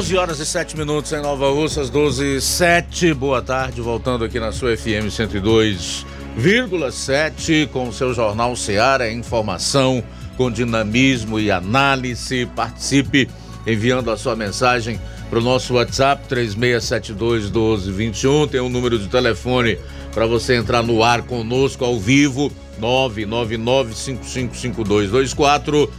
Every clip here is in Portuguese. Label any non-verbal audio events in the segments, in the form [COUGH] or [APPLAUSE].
12 horas e 7 minutos em Nova Russas, 12 e 7. Boa tarde, voltando aqui na sua FM 102,7 com o seu Jornal Seara, informação com dinamismo e análise. Participe enviando a sua mensagem para o nosso WhatsApp 3672 1221. Tem um número de telefone para você entrar no ar conosco ao vivo, 999 555224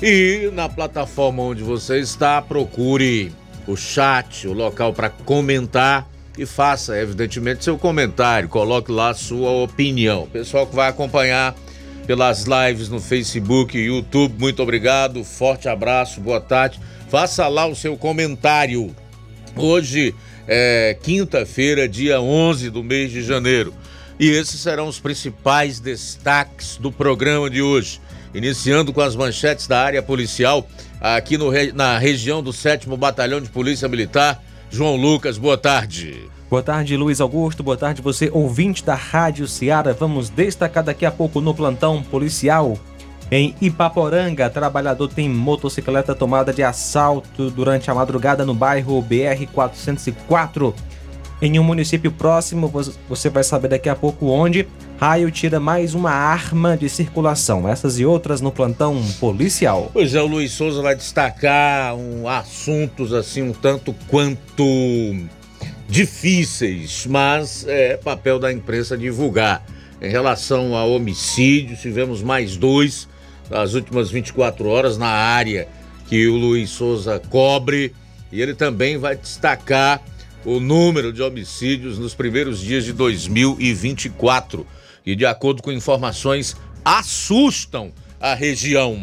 e na plataforma onde você está, procure o chat, o local para comentar e faça, evidentemente, seu comentário. Coloque lá sua opinião. Pessoal que vai acompanhar pelas lives no Facebook e YouTube, muito obrigado. Forte abraço, boa tarde. Faça lá o seu comentário. Hoje é quinta-feira, dia 11 do mês de janeiro. E esses serão os principais destaques do programa de hoje iniciando com as manchetes da área policial aqui no, na região do 7 Batalhão de Polícia Militar. João Lucas, boa tarde. Boa tarde, Luiz Augusto. Boa tarde, você ouvinte da Rádio Ceará. Vamos destacar daqui a pouco no plantão policial. Em Ipaporanga, trabalhador tem motocicleta tomada de assalto durante a madrugada no bairro BR 404. Em um município próximo, você vai saber daqui a pouco onde Raio tira mais uma arma de circulação. Essas e outras no plantão policial. Pois é, o Luiz Souza vai destacar um, assuntos assim um tanto quanto difíceis, mas é papel da imprensa divulgar. Em relação a homicídios, tivemos mais dois nas últimas 24 horas na área que o Luiz Souza cobre e ele também vai destacar o número de homicídios nos primeiros dias de 2024 e, de acordo com informações, assustam a região.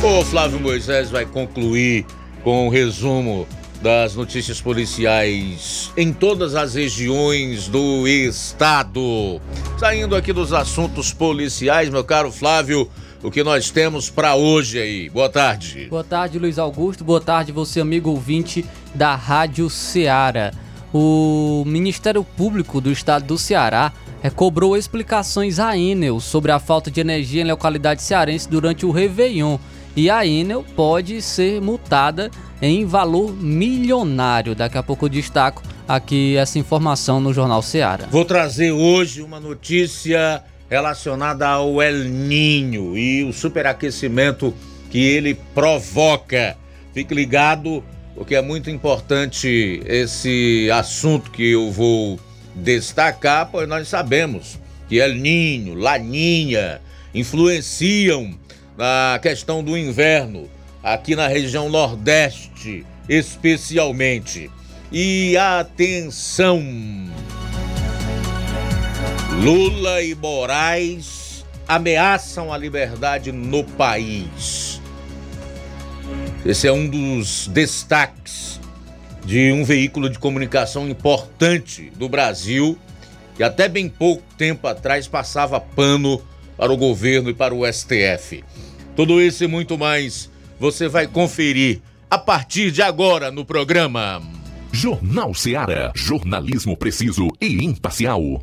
O Flávio Moisés vai concluir com o um resumo das notícias policiais em todas as regiões do estado. Saindo aqui dos assuntos policiais, meu caro Flávio, o que nós temos para hoje aí? Boa tarde. Boa tarde, Luiz Augusto. Boa tarde, você amigo ouvinte da Rádio Ceará o Ministério Público do Estado do Ceará é, cobrou explicações à Enel sobre a falta de energia em localidade cearense durante o Réveillon. E a Enel pode ser multada em valor milionário. Daqui a pouco eu destaco aqui essa informação no Jornal Ceará. Vou trazer hoje uma notícia relacionada ao El Ninho e o superaquecimento que ele provoca. Fique ligado porque é muito importante esse assunto que eu vou destacar, pois nós sabemos que El Ninho, Laninha influenciam na questão do inverno aqui na região Nordeste, especialmente. E atenção! Lula e Moraes ameaçam a liberdade no país. Esse é um dos destaques de um veículo de comunicação importante do Brasil que até bem pouco tempo atrás passava pano para o governo e para o STF. Tudo isso e muito mais você vai conferir a partir de agora no programa. Jornal Seara. Jornalismo preciso e imparcial.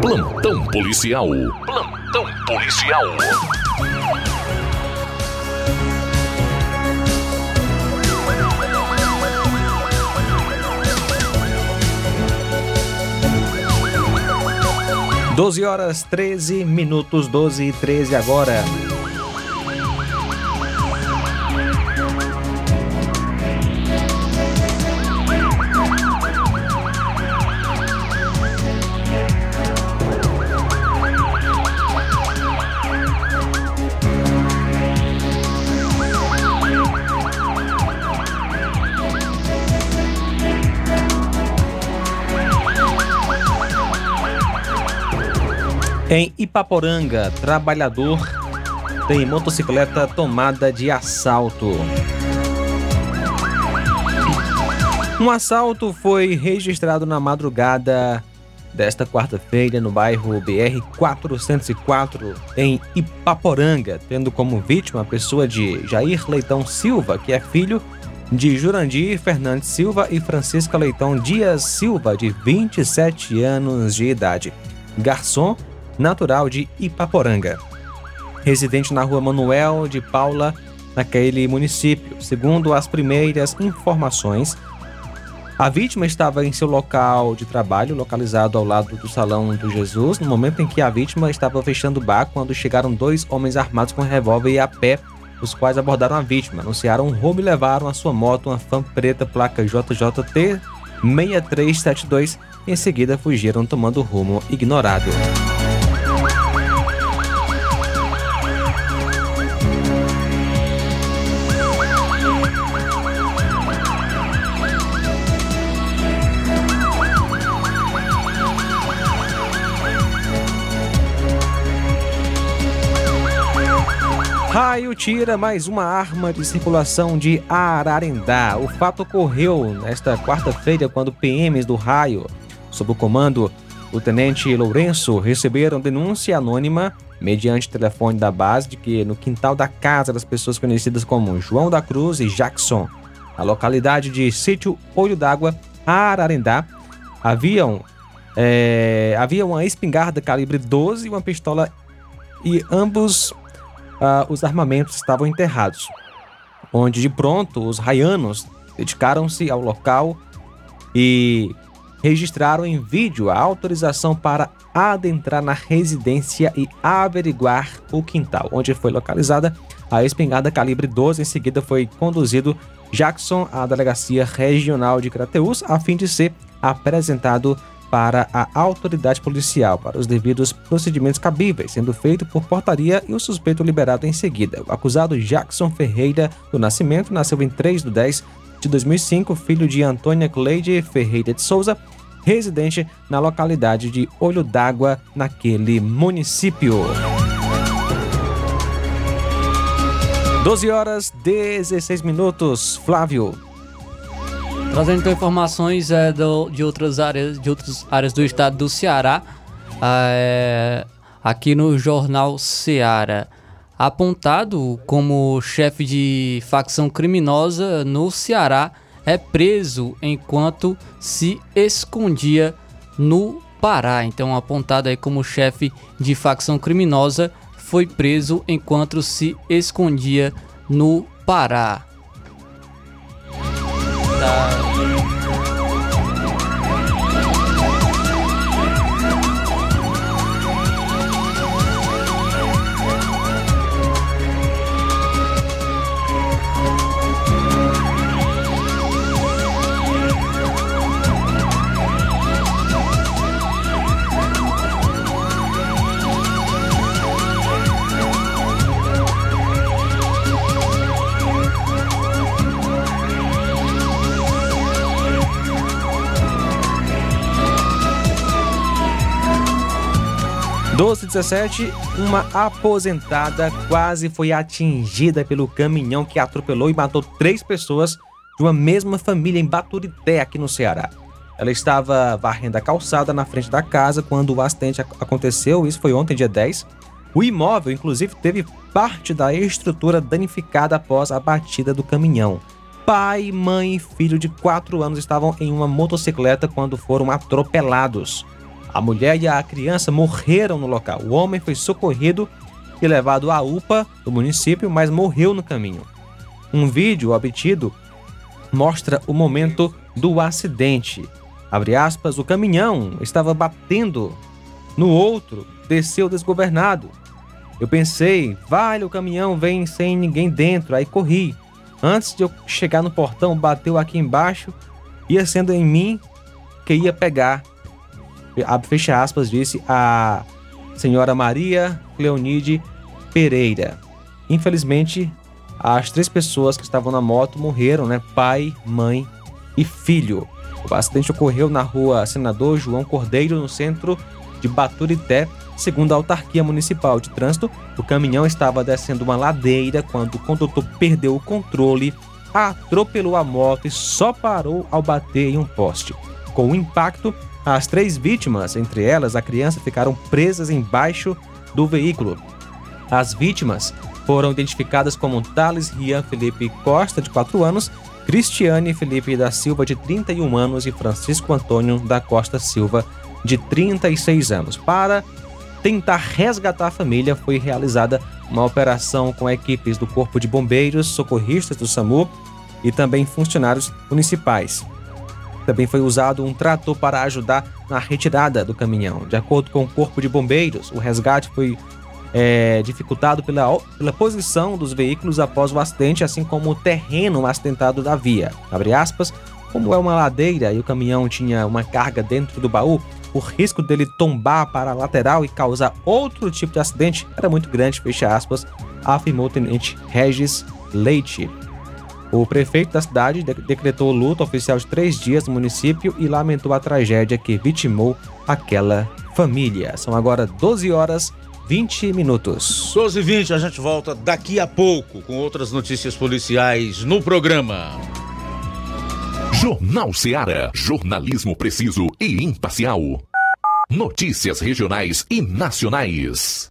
Plantão policial. Plantão policial. Doze horas 13 minutos, 12 e 13 agora. Em Ipaporanga, trabalhador tem motocicleta tomada de assalto. Um assalto foi registrado na madrugada desta quarta-feira no bairro BR 404 em Ipaporanga, tendo como vítima a pessoa de Jair Leitão Silva, que é filho de Jurandir Fernandes Silva e Francisca Leitão Dias Silva, de 27 anos de idade. Garçom natural de Ipaporanga, residente na rua Manuel de Paula, naquele município. Segundo as primeiras informações, a vítima estava em seu local de trabalho, localizado ao lado do Salão do Jesus, no momento em que a vítima estava fechando o bar quando chegaram dois homens armados com revólver e a pé, os quais abordaram a vítima, anunciaram um roubo e levaram a sua moto, uma fan preta placa JJT 6372. Em seguida, fugiram tomando rumo ignorado. Raio tira mais uma arma de circulação de Ararendá. O fato ocorreu nesta quarta-feira quando PMs do Raio, sob o comando do tenente Lourenço, receberam denúncia anônima mediante telefone da base de que no quintal da casa das pessoas conhecidas como João da Cruz e Jackson, na localidade de Sítio Olho d'Água, Ararendá, haviam é, havia uma espingarda calibre 12 e uma pistola e ambos uh, os armamentos estavam enterrados, onde de pronto os raianos dedicaram-se ao local e registraram em vídeo a autorização para adentrar na residência e averiguar o quintal, onde foi localizada a espingarda calibre 12. Em seguida foi conduzido Jackson à delegacia regional de Crateús a fim de ser apresentado para a autoridade policial para os devidos procedimentos cabíveis, sendo feito por portaria e o suspeito liberado em seguida. O acusado Jackson Ferreira do Nascimento nasceu em 3 de 10 de 2005, filho de Antônia Cleide Ferreira de Souza, residente na localidade de Olho d'Água, naquele município. 12 horas 16 minutos. Flávio. Trazendo então informações é, do, de outras áreas de outras áreas do estado do Ceará, é, aqui no jornal Ceará. Apontado como chefe de facção criminosa no Ceará, é preso enquanto se escondia no Pará. Então, apontado aí como chefe de facção criminosa, foi preso enquanto se escondia no Pará. Tá. 12 17, uma aposentada quase foi atingida pelo caminhão que atropelou e matou três pessoas de uma mesma família em Baturité, aqui no Ceará. Ela estava varrendo a calçada na frente da casa quando o acidente aconteceu, isso foi ontem, dia 10. O imóvel, inclusive, teve parte da estrutura danificada após a batida do caminhão. Pai, mãe e filho de 4 anos estavam em uma motocicleta quando foram atropelados. A mulher e a criança morreram no local. O homem foi socorrido e levado à UPA do município, mas morreu no caminho. Um vídeo obtido mostra o momento do acidente. Abre aspas, o caminhão estava batendo no outro, desceu desgovernado. Eu pensei, vale, o caminhão vem sem ninguém dentro, aí corri. Antes de eu chegar no portão, bateu aqui embaixo, ia sendo em mim que ia pegar fecha aspas, disse a senhora Maria Cleonide Pereira. Infelizmente, as três pessoas que estavam na moto morreram, né? Pai, mãe e filho. O acidente ocorreu na rua Senador João Cordeiro, no centro de Baturité. Segundo a autarquia municipal de trânsito, o caminhão estava descendo uma ladeira quando o condutor perdeu o controle, atropelou a moto e só parou ao bater em um poste. Com o impacto, as três vítimas, entre elas a criança, ficaram presas embaixo do veículo. As vítimas foram identificadas como Thales Rian Felipe Costa, de 4 anos, Cristiane Felipe da Silva, de 31 anos, e Francisco Antônio da Costa Silva, de 36 anos. Para tentar resgatar a família, foi realizada uma operação com equipes do Corpo de Bombeiros, socorristas do SAMU e também funcionários municipais. Também foi usado um trator para ajudar na retirada do caminhão. De acordo com o Corpo de Bombeiros, o resgate foi é, dificultado pela, pela posição dos veículos após o acidente, assim como o terreno acidentado da via. Abre aspas, como é uma ladeira e o caminhão tinha uma carga dentro do baú, o risco dele tombar para a lateral e causar outro tipo de acidente era muito grande, fecha aspas, afirmou o tenente Regis Leite. O prefeito da cidade decretou luto oficial de três dias no município e lamentou a tragédia que vitimou aquela família. São agora 12 horas 20 minutos. 12 e 20, a gente volta daqui a pouco com outras notícias policiais no programa. Jornal Seara. Jornalismo preciso e imparcial. Notícias regionais e nacionais.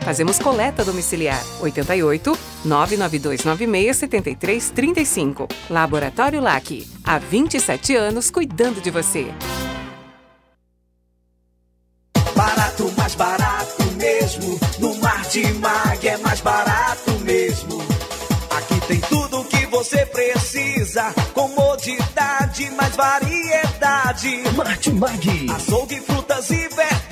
Fazemos coleta domiciliar 88 99296 7335. Laboratório LAC. Há 27 anos cuidando de você. Barato, mais barato mesmo. No Mar de Mag é mais barato mesmo. Aqui tem tudo o que você precisa. Comodidade, mais variedade. Martimag. Açougue, frutas e verduras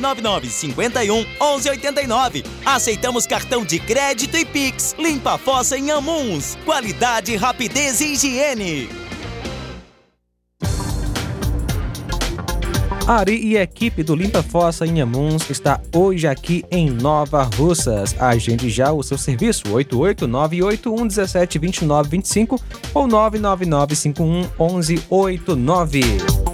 999 51 11 89. Aceitamos cartão de crédito e Pix. Limpa a fossa em Amuns. Qualidade, rapidez e higiene. Ari e equipe do Limpa Fossa em Amuns está hoje aqui em Nova Russas. Agende já o seu serviço 88981172925 ou 999511189.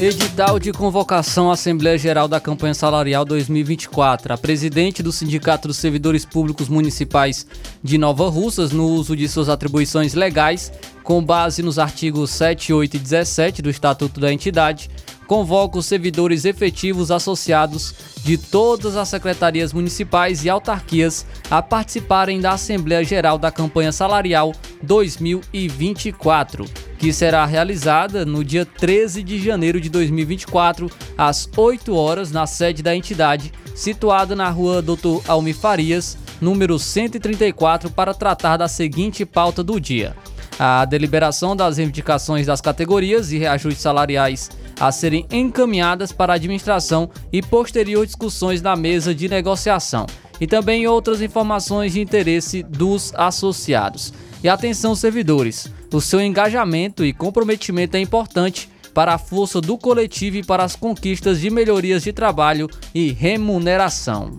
Edital de convocação à Assembleia Geral da Campanha Salarial 2024. A presidente do Sindicato dos Servidores Públicos Municipais de Nova Russas, no uso de suas atribuições legais, com base nos artigos 7, 8 e 17 do Estatuto da entidade, convoca os servidores efetivos associados de todas as secretarias municipais e autarquias a participarem da Assembleia Geral da Campanha Salarial 2024, que será realizada no dia 13 de janeiro de 2024, às 8 horas, na sede da entidade, situada na rua Dr. Almi Farias, número 134, para tratar da seguinte pauta do dia. A deliberação das reivindicações das categorias e reajustes salariais a serem encaminhadas para a administração e posterior discussões na mesa de negociação, e também outras informações de interesse dos associados. E atenção, servidores, o seu engajamento e comprometimento é importante para a força do coletivo e para as conquistas de melhorias de trabalho e remuneração.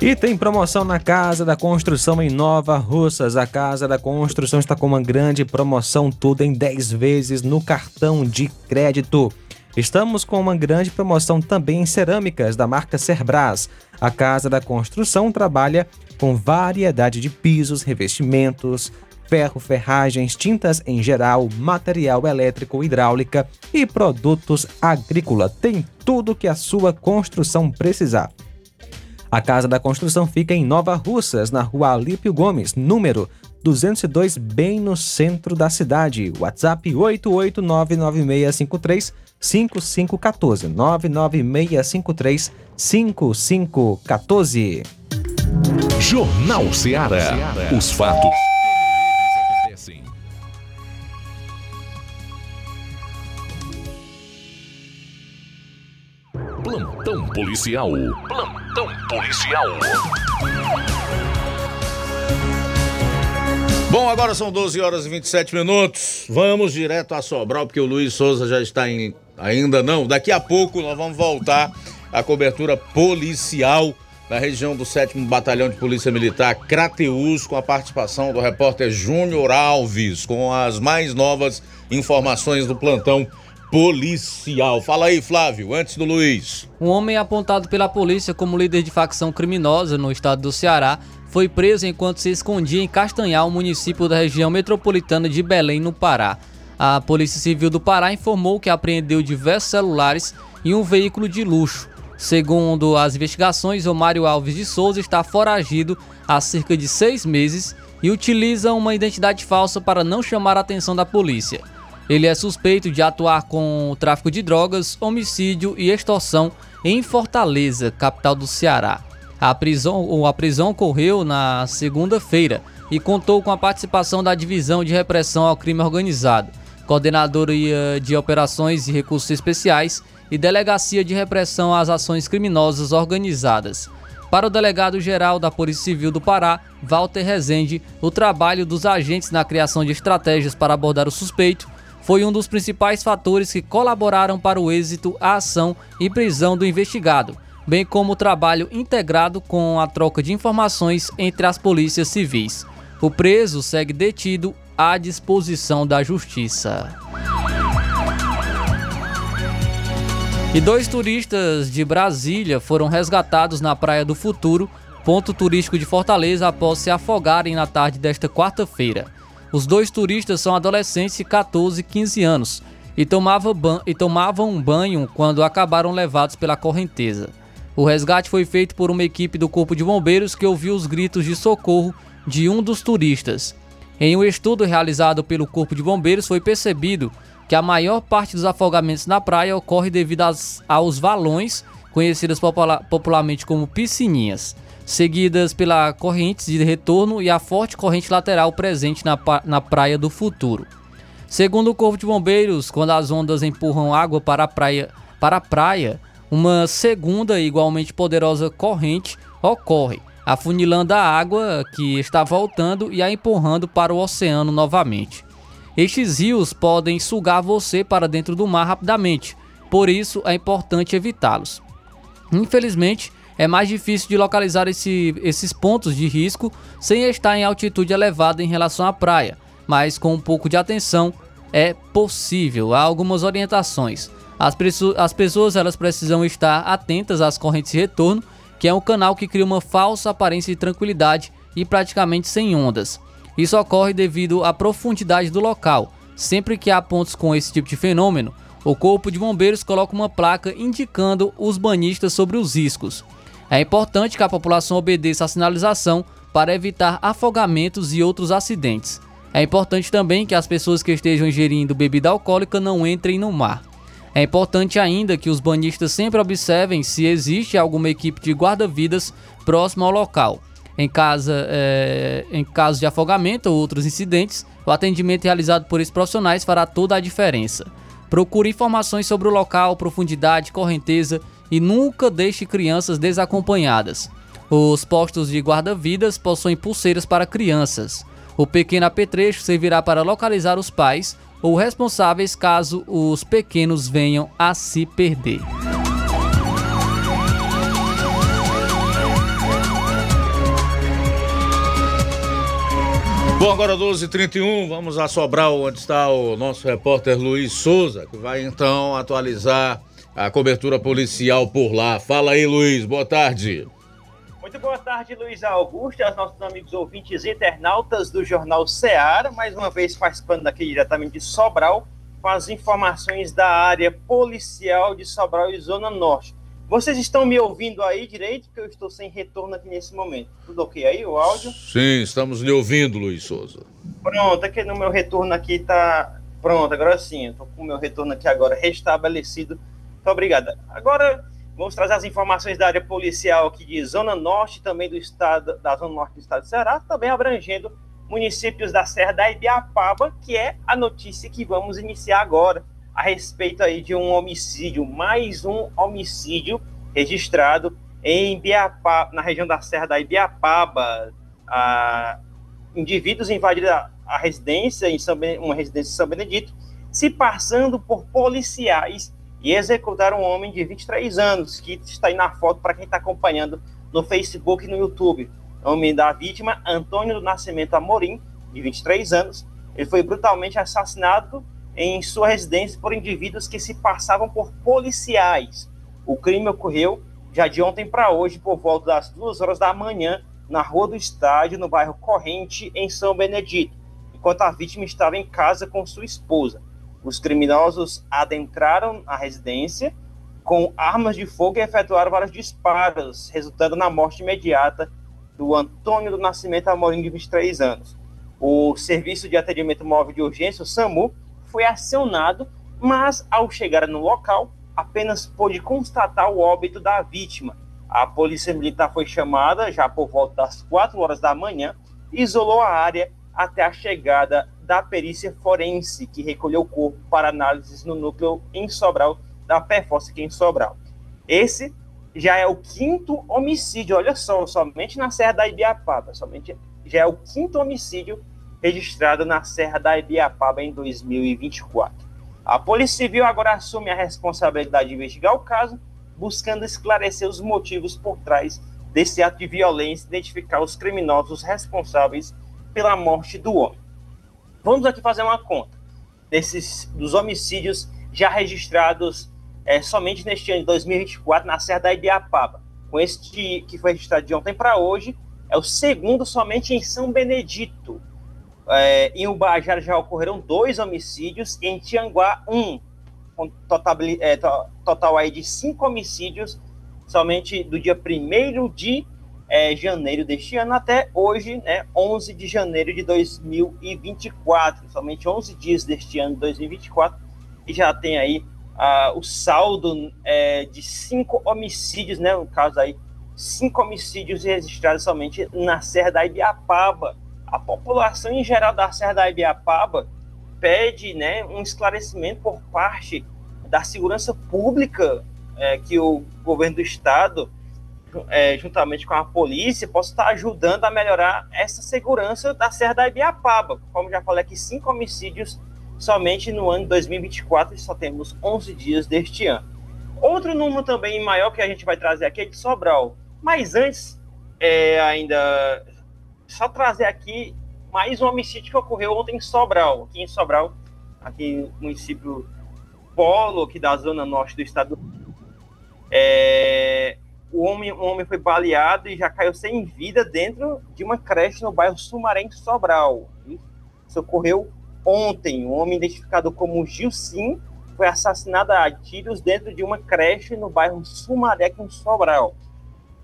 E tem promoção na Casa da Construção em Nova Russas. A Casa da Construção está com uma grande promoção, tudo em 10 vezes no cartão de crédito. Estamos com uma grande promoção também em cerâmicas da marca Cerbras. A Casa da Construção trabalha com variedade de pisos, revestimentos, ferro, ferragens, tintas em geral, material elétrico, hidráulica e produtos agrícola. Tem tudo que a sua construção precisar. A Casa da Construção fica em Nova Russas, na rua Alípio Gomes, número 202, bem no centro da cidade. WhatsApp 8899653 5514 99653 5514. Jornal Ceará. Os fatos Plantão policial. Plantão policial. Bom, agora são 12 horas e 27 minutos. Vamos direto a Sobral, porque o Luiz Souza já está em. Ainda não. Daqui a pouco nós vamos voltar à cobertura policial na região do 7 Batalhão de Polícia Militar Crateus, com a participação do repórter Júnior Alves, com as mais novas informações do plantão policial. Fala aí, Flávio, antes do Luiz. Um homem apontado pela polícia como líder de facção criminosa no estado do Ceará foi preso enquanto se escondia em Castanhal, município da região metropolitana de Belém, no Pará. A Polícia Civil do Pará informou que apreendeu diversos celulares e um veículo de luxo. Segundo as investigações, Omário Alves de Souza está foragido há cerca de seis meses e utiliza uma identidade falsa para não chamar a atenção da polícia. Ele é suspeito de atuar com tráfico de drogas, homicídio e extorsão em Fortaleza, capital do Ceará. A prisão, a prisão ocorreu na segunda-feira e contou com a participação da Divisão de Repressão ao Crime Organizado, Coordenadoria de Operações e Recursos Especiais e Delegacia de Repressão às Ações Criminosas Organizadas. Para o delegado-geral da Polícia Civil do Pará, Walter Rezende, o trabalho dos agentes na criação de estratégias para abordar o suspeito foi um dos principais fatores que colaboraram para o êxito, a ação e prisão do investigado, bem como o trabalho integrado com a troca de informações entre as polícias civis. O preso segue detido à disposição da justiça. E dois turistas de Brasília foram resgatados na Praia do Futuro, ponto turístico de Fortaleza, após se afogarem na tarde desta quarta-feira. Os dois turistas são adolescentes de 14 e 15 anos e, tomava e tomavam um banho quando acabaram levados pela correnteza. O resgate foi feito por uma equipe do Corpo de Bombeiros que ouviu os gritos de socorro de um dos turistas. Em um estudo realizado pelo Corpo de Bombeiros, foi percebido que a maior parte dos afogamentos na praia ocorre devido às, aos valões, conhecidas popularmente como piscininhas seguidas pela corrente de retorno e a forte corrente lateral presente na, na Praia do Futuro. Segundo o Corpo de Bombeiros, quando as ondas empurram água para a praia, para a praia uma segunda e igualmente poderosa corrente ocorre, afunilando a água que está voltando e a empurrando para o oceano novamente. Estes rios podem sugar você para dentro do mar rapidamente, por isso é importante evitá-los. Infelizmente, é mais difícil de localizar esse, esses pontos de risco sem estar em altitude elevada em relação à praia, mas com um pouco de atenção é possível. Há algumas orientações. As, as pessoas elas precisam estar atentas às correntes de retorno, que é um canal que cria uma falsa aparência de tranquilidade e praticamente sem ondas. Isso ocorre devido à profundidade do local. Sempre que há pontos com esse tipo de fenômeno, o Corpo de Bombeiros coloca uma placa indicando os banhistas sobre os riscos. É importante que a população obedeça à sinalização para evitar afogamentos e outros acidentes. É importante também que as pessoas que estejam ingerindo bebida alcoólica não entrem no mar. É importante ainda que os banhistas sempre observem se existe alguma equipe de guarda-vidas próxima ao local. Em, casa, é, em caso de afogamento ou outros incidentes, o atendimento realizado por esses profissionais fará toda a diferença. Procure informações sobre o local, profundidade, correnteza e nunca deixe crianças desacompanhadas. Os postos de guarda-vidas possuem pulseiras para crianças. O pequeno apetrecho servirá para localizar os pais ou responsáveis caso os pequenos venham a se perder. Bom, agora 12h31, vamos a Sobral, onde está o nosso repórter Luiz Souza, que vai então atualizar a cobertura policial por lá. Fala aí, Luiz, boa tarde. Muito boa tarde, Luiz Augusto, aos nossos amigos ouvintes e internautas do Jornal Ceará, mais uma vez participando aqui diretamente de Sobral, com as informações da área policial de Sobral e Zona Norte. Vocês estão me ouvindo aí direito? Que eu estou sem retorno aqui nesse momento. Tudo ok aí, o áudio? Sim, estamos lhe ouvindo, Luiz Souza. Pronto, aqui no meu retorno aqui tá. Pronto, agora sim, estou com o meu retorno aqui agora restabelecido. Muito obrigada. Agora vamos trazer as informações da área policial aqui de Zona Norte, também do estado, da Zona Norte do estado de Ceará, também abrangendo municípios da Serra da Ibiapaba, que é a notícia que vamos iniciar agora a respeito aí de um homicídio, mais um homicídio registrado em Ibiapaba, na região da Serra da Ibiapaba. Ah, indivíduos invadiram a, a residência, em São, uma residência em São Benedito, se passando por policiais e executaram um homem de 23 anos, que está aí na foto para quem está acompanhando no Facebook e no YouTube. O nome da vítima, Antônio do Nascimento Amorim, de 23 anos. Ele foi brutalmente assassinado em sua residência por indivíduos que se passavam por policiais. O crime ocorreu já de ontem para hoje, por volta das duas horas da manhã, na Rua do Estádio, no bairro Corrente, em São Benedito, enquanto a vítima estava em casa com sua esposa. Os criminosos adentraram a residência com armas de fogo e efetuaram vários disparos, resultando na morte imediata do Antônio do Nascimento Amorim, de 23 anos. O Serviço de Atendimento Móvel de Urgência, o SAMU, foi acionado, mas ao chegar no local, apenas pôde constatar o óbito da vítima. A polícia militar foi chamada já por volta das 4 horas da manhã, isolou a área até a chegada da perícia forense, que recolheu o corpo para análises no núcleo em Sobral, da aqui em Sobral. Esse já é o quinto homicídio, olha só, somente na Serra da Ibiapaba, somente já é o quinto homicídio registrado na Serra da Ibiapaba em 2024. A Polícia Civil agora assume a responsabilidade de investigar o caso, buscando esclarecer os motivos por trás desse ato de violência, identificar os criminosos responsáveis pela morte do homem. Vamos aqui fazer uma conta desses dos homicídios já registrados é, somente neste ano de 2024 na Serra da Ibiapaba. Com este que foi registrado de ontem para hoje, é o segundo somente em São Benedito, é, em Ubajara já ocorreram dois homicídios, em Tianguá, um, com total, é, total aí de cinco homicídios, somente do dia 1 de é, janeiro deste ano até hoje, né, 11 de janeiro de 2024, somente 11 dias deste ano de 2024, e já tem aí uh, o saldo é, de cinco homicídios, né, no caso aí, cinco homicídios registrados somente na Serra da Ibiapaba, a população em geral da Serra da Ibiapaba pede né, um esclarecimento por parte da segurança pública é, que o governo do estado, é, juntamente com a polícia, possa estar ajudando a melhorar essa segurança da Serra da Ibiapaba. Como já falei aqui, cinco homicídios somente no ano de 2024 e só temos 11 dias deste ano. Outro número também maior que a gente vai trazer aqui é de Sobral. Mas antes, é, ainda só trazer aqui mais um homicídio que ocorreu ontem em Sobral, aqui em Sobral, aqui no município Polo, aqui da zona norte do estado. É, o homem, o homem foi baleado e já caiu sem vida dentro de uma creche no bairro Sumaré, Sobral. Isso ocorreu ontem. Um homem identificado como Gilcim foi assassinado a tiros dentro de uma creche no bairro Sumaré, em Sobral.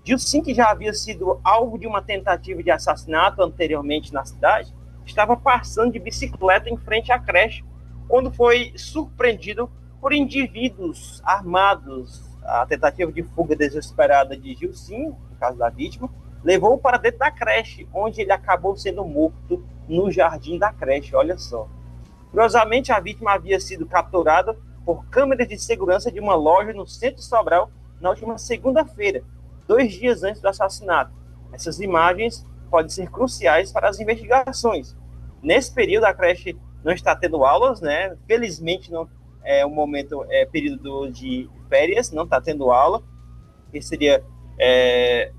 Dilcim, que já havia sido alvo de uma tentativa de assassinato anteriormente na cidade, estava passando de bicicleta em frente à creche quando foi surpreendido por indivíduos armados. A tentativa de fuga desesperada de Gilcim, no caso da vítima, levou para dentro da creche, onde ele acabou sendo morto no jardim da creche. Olha só. Curiosamente, a vítima havia sido capturada por câmeras de segurança de uma loja no centro de Sobral na última segunda-feira, dois dias antes do assassinato. Essas imagens podem ser cruciais para as investigações. Nesse período, a creche não está tendo aulas, né? Felizmente, não é o momento, é período de férias, não está tendo aula. E seria, é,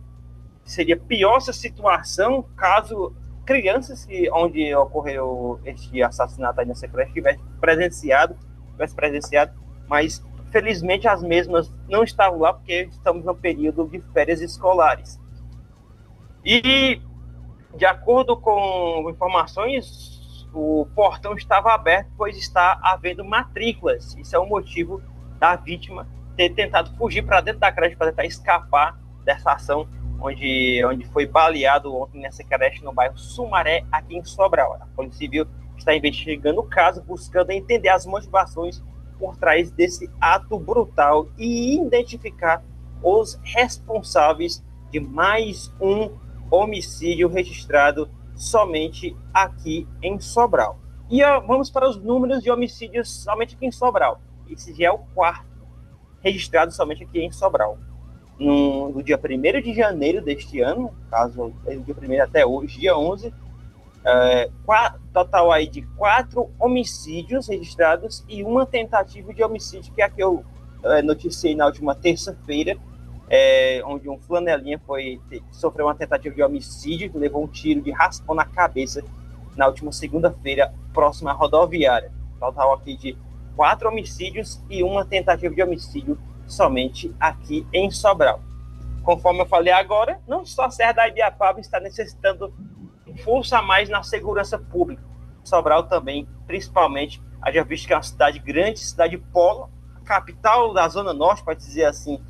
seria pior essa situação caso crianças que, onde ocorreu este assassinato aí nessa creche tivesse presenciado, tivesse presenciado, mas felizmente as mesmas não estavam lá porque estamos no período de férias escolares. E de acordo com informações, o portão estava aberto, pois está havendo matrículas. Isso é o motivo da vítima ter tentado fugir para dentro da creche para tentar escapar dessa ação onde, onde foi baleado ontem nessa creche no bairro Sumaré, aqui em Sobral. A Polícia Civil está investigando o caso, buscando entender as motivações por trás desse ato brutal e identificar os responsáveis de mais um homicídio registrado somente aqui em Sobral. E ó, vamos para os números de homicídios somente aqui em Sobral. Esse já é o quarto registrado somente aqui em Sobral. No, no dia 1 de janeiro deste ano, caso do dia 1 até hoje, dia 11, é, quatro, total aí de quatro homicídios registrados e uma tentativa de homicídio, que é a que eu é, noticiei na última terça-feira, é, onde um flanelinha foi sofreu uma tentativa de homicídio, levou um tiro de raspão na cabeça na última segunda-feira, próxima à rodoviária. Total aqui de quatro homicídios e uma tentativa de homicídio somente aqui em Sobral. Conforme eu falei agora, não só a Serra da Ibiapaba está necessitando força a mais na segurança pública. Sobral também, principalmente, já visto que é uma cidade grande, cidade polo, capital da Zona Norte, pode dizer assim,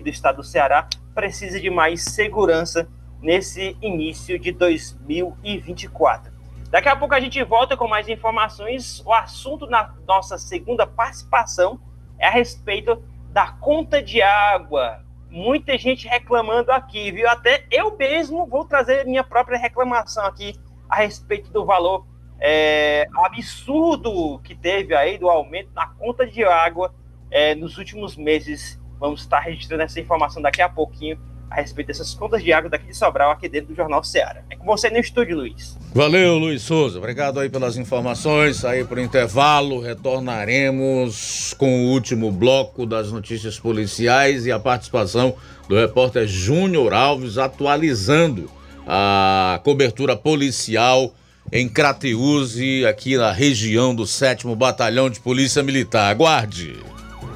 do estado do Ceará, precisa de mais segurança nesse início de 2024. Daqui a pouco a gente volta com mais informações. O assunto na nossa segunda participação é a respeito da conta de água. Muita gente reclamando aqui, viu? Até eu mesmo vou trazer minha própria reclamação aqui a respeito do valor é, absurdo que teve aí do aumento na conta de água é, nos últimos meses Vamos estar registrando essa informação daqui a pouquinho a respeito dessas contas de água daqui de Sobral, aqui dentro do Jornal Ceará. É com você no estúdio, Luiz. Valeu, Luiz Souza. Obrigado aí pelas informações. Aí para o intervalo, retornaremos com o último bloco das notícias policiais e a participação do repórter Júnior Alves atualizando a cobertura policial em Crateuse, aqui na região do 7 Batalhão de Polícia Militar. Aguarde!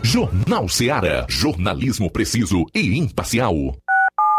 Jornal Ceará. Jornalismo preciso e imparcial.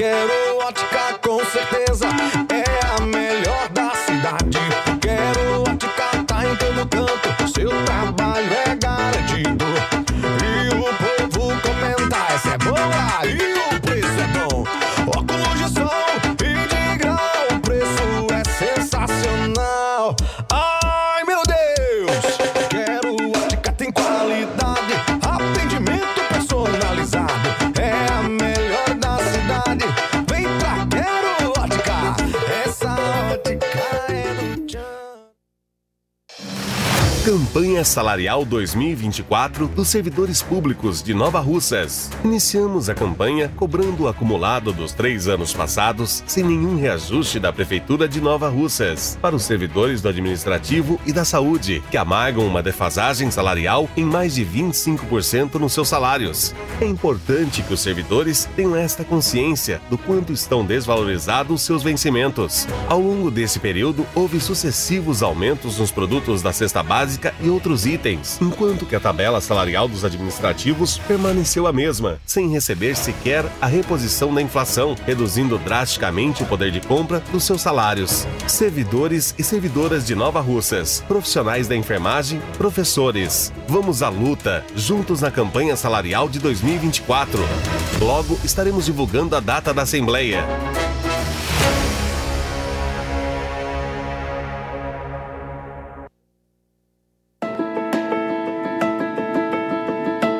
Quero Ótica com certeza Campanha Salarial 2024 dos servidores públicos de Nova Russas. Iniciamos a campanha cobrando o acumulado dos três anos passados sem nenhum reajuste da Prefeitura de Nova Russas para os servidores do Administrativo e da Saúde, que amargam uma defasagem salarial em mais de 25% nos seus salários. É importante que os servidores tenham esta consciência do quanto estão desvalorizados seus vencimentos. Ao longo desse período, houve sucessivos aumentos nos produtos da cesta básica e outros itens, enquanto que a tabela salarial dos administrativos permaneceu a mesma, sem receber sequer a reposição da inflação, reduzindo drasticamente o poder de compra dos seus salários. Servidores e servidoras de Nova Russas, profissionais da enfermagem, professores. Vamos à luta, juntos na campanha salarial de 2024. Logo estaremos divulgando a data da Assembleia.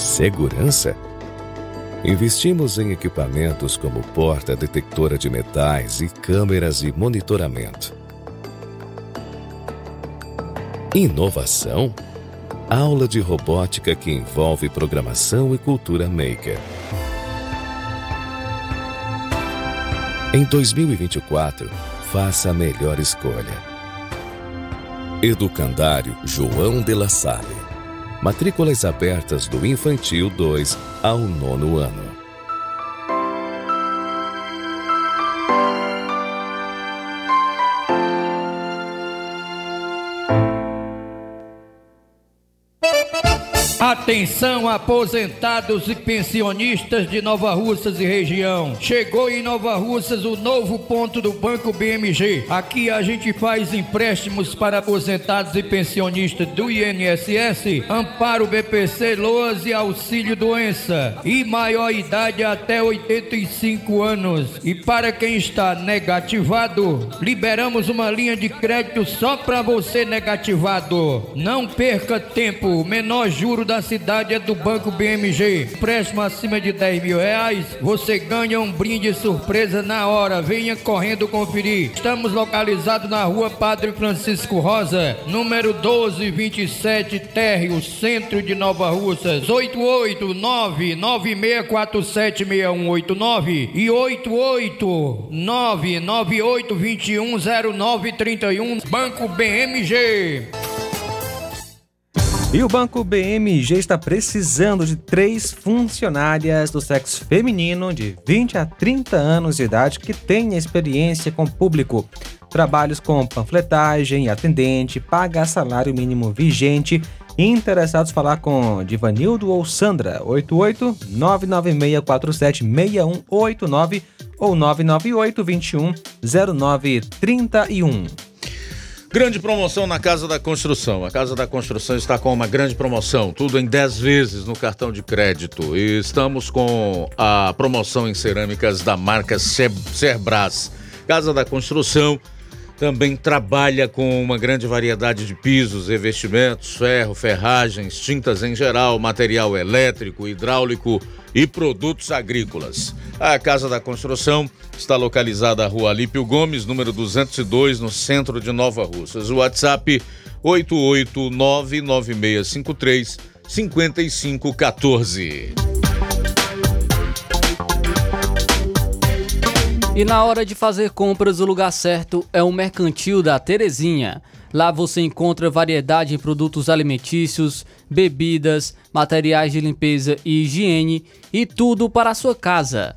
Segurança? Investimos em equipamentos como porta detectora de metais e câmeras de monitoramento. Inovação? Aula de robótica que envolve programação e cultura maker. Em 2024, faça a melhor escolha. Educandário João de La Salle. Matrículas abertas do Infantil 2 ao nono ano. Atenção aposentados e pensionistas de Nova Russas e região. Chegou em Nova Russas o novo ponto do Banco BMG. Aqui a gente faz empréstimos para aposentados e pensionistas do INSS, Amparo BPC, Loas e Auxílio Doença e maior idade até 85 anos. E para quem está negativado, liberamos uma linha de crédito só para você negativado. Não perca tempo, menor juro da cidade é do Banco BMG. Empréstimo acima de 10 mil reais, você ganha um brinde surpresa na hora. Venha correndo conferir. Estamos localizados na rua Padre Francisco Rosa, número 1227, Térreo, centro de Nova Russas. 889-9647-6189 e 889-9821-0931. Banco BMG. E o Banco BMG está precisando de três funcionárias do sexo feminino de 20 a 30 anos de idade que tenha experiência com público. Trabalhos com panfletagem, atendente, paga salário mínimo vigente. Interessados falar com Divanildo ou Sandra, 88 99647 6189 ou 998 21 0931. Grande promoção na Casa da Construção. A Casa da Construção está com uma grande promoção, tudo em 10 vezes no cartão de crédito. E estamos com a promoção em cerâmicas da marca Cerbras. Casa da Construção também trabalha com uma grande variedade de pisos, revestimentos, ferro, ferragens, tintas em geral, material elétrico, hidráulico e produtos agrícolas. A Casa da Construção está localizada na Rua Alípio Gomes, número 202, no centro de Nova Russas. O WhatsApp 8899653 5514. E na hora de fazer compras, o lugar certo é o Mercantil da Terezinha. Lá você encontra variedade em produtos alimentícios, bebidas, materiais de limpeza e higiene e tudo para a sua casa.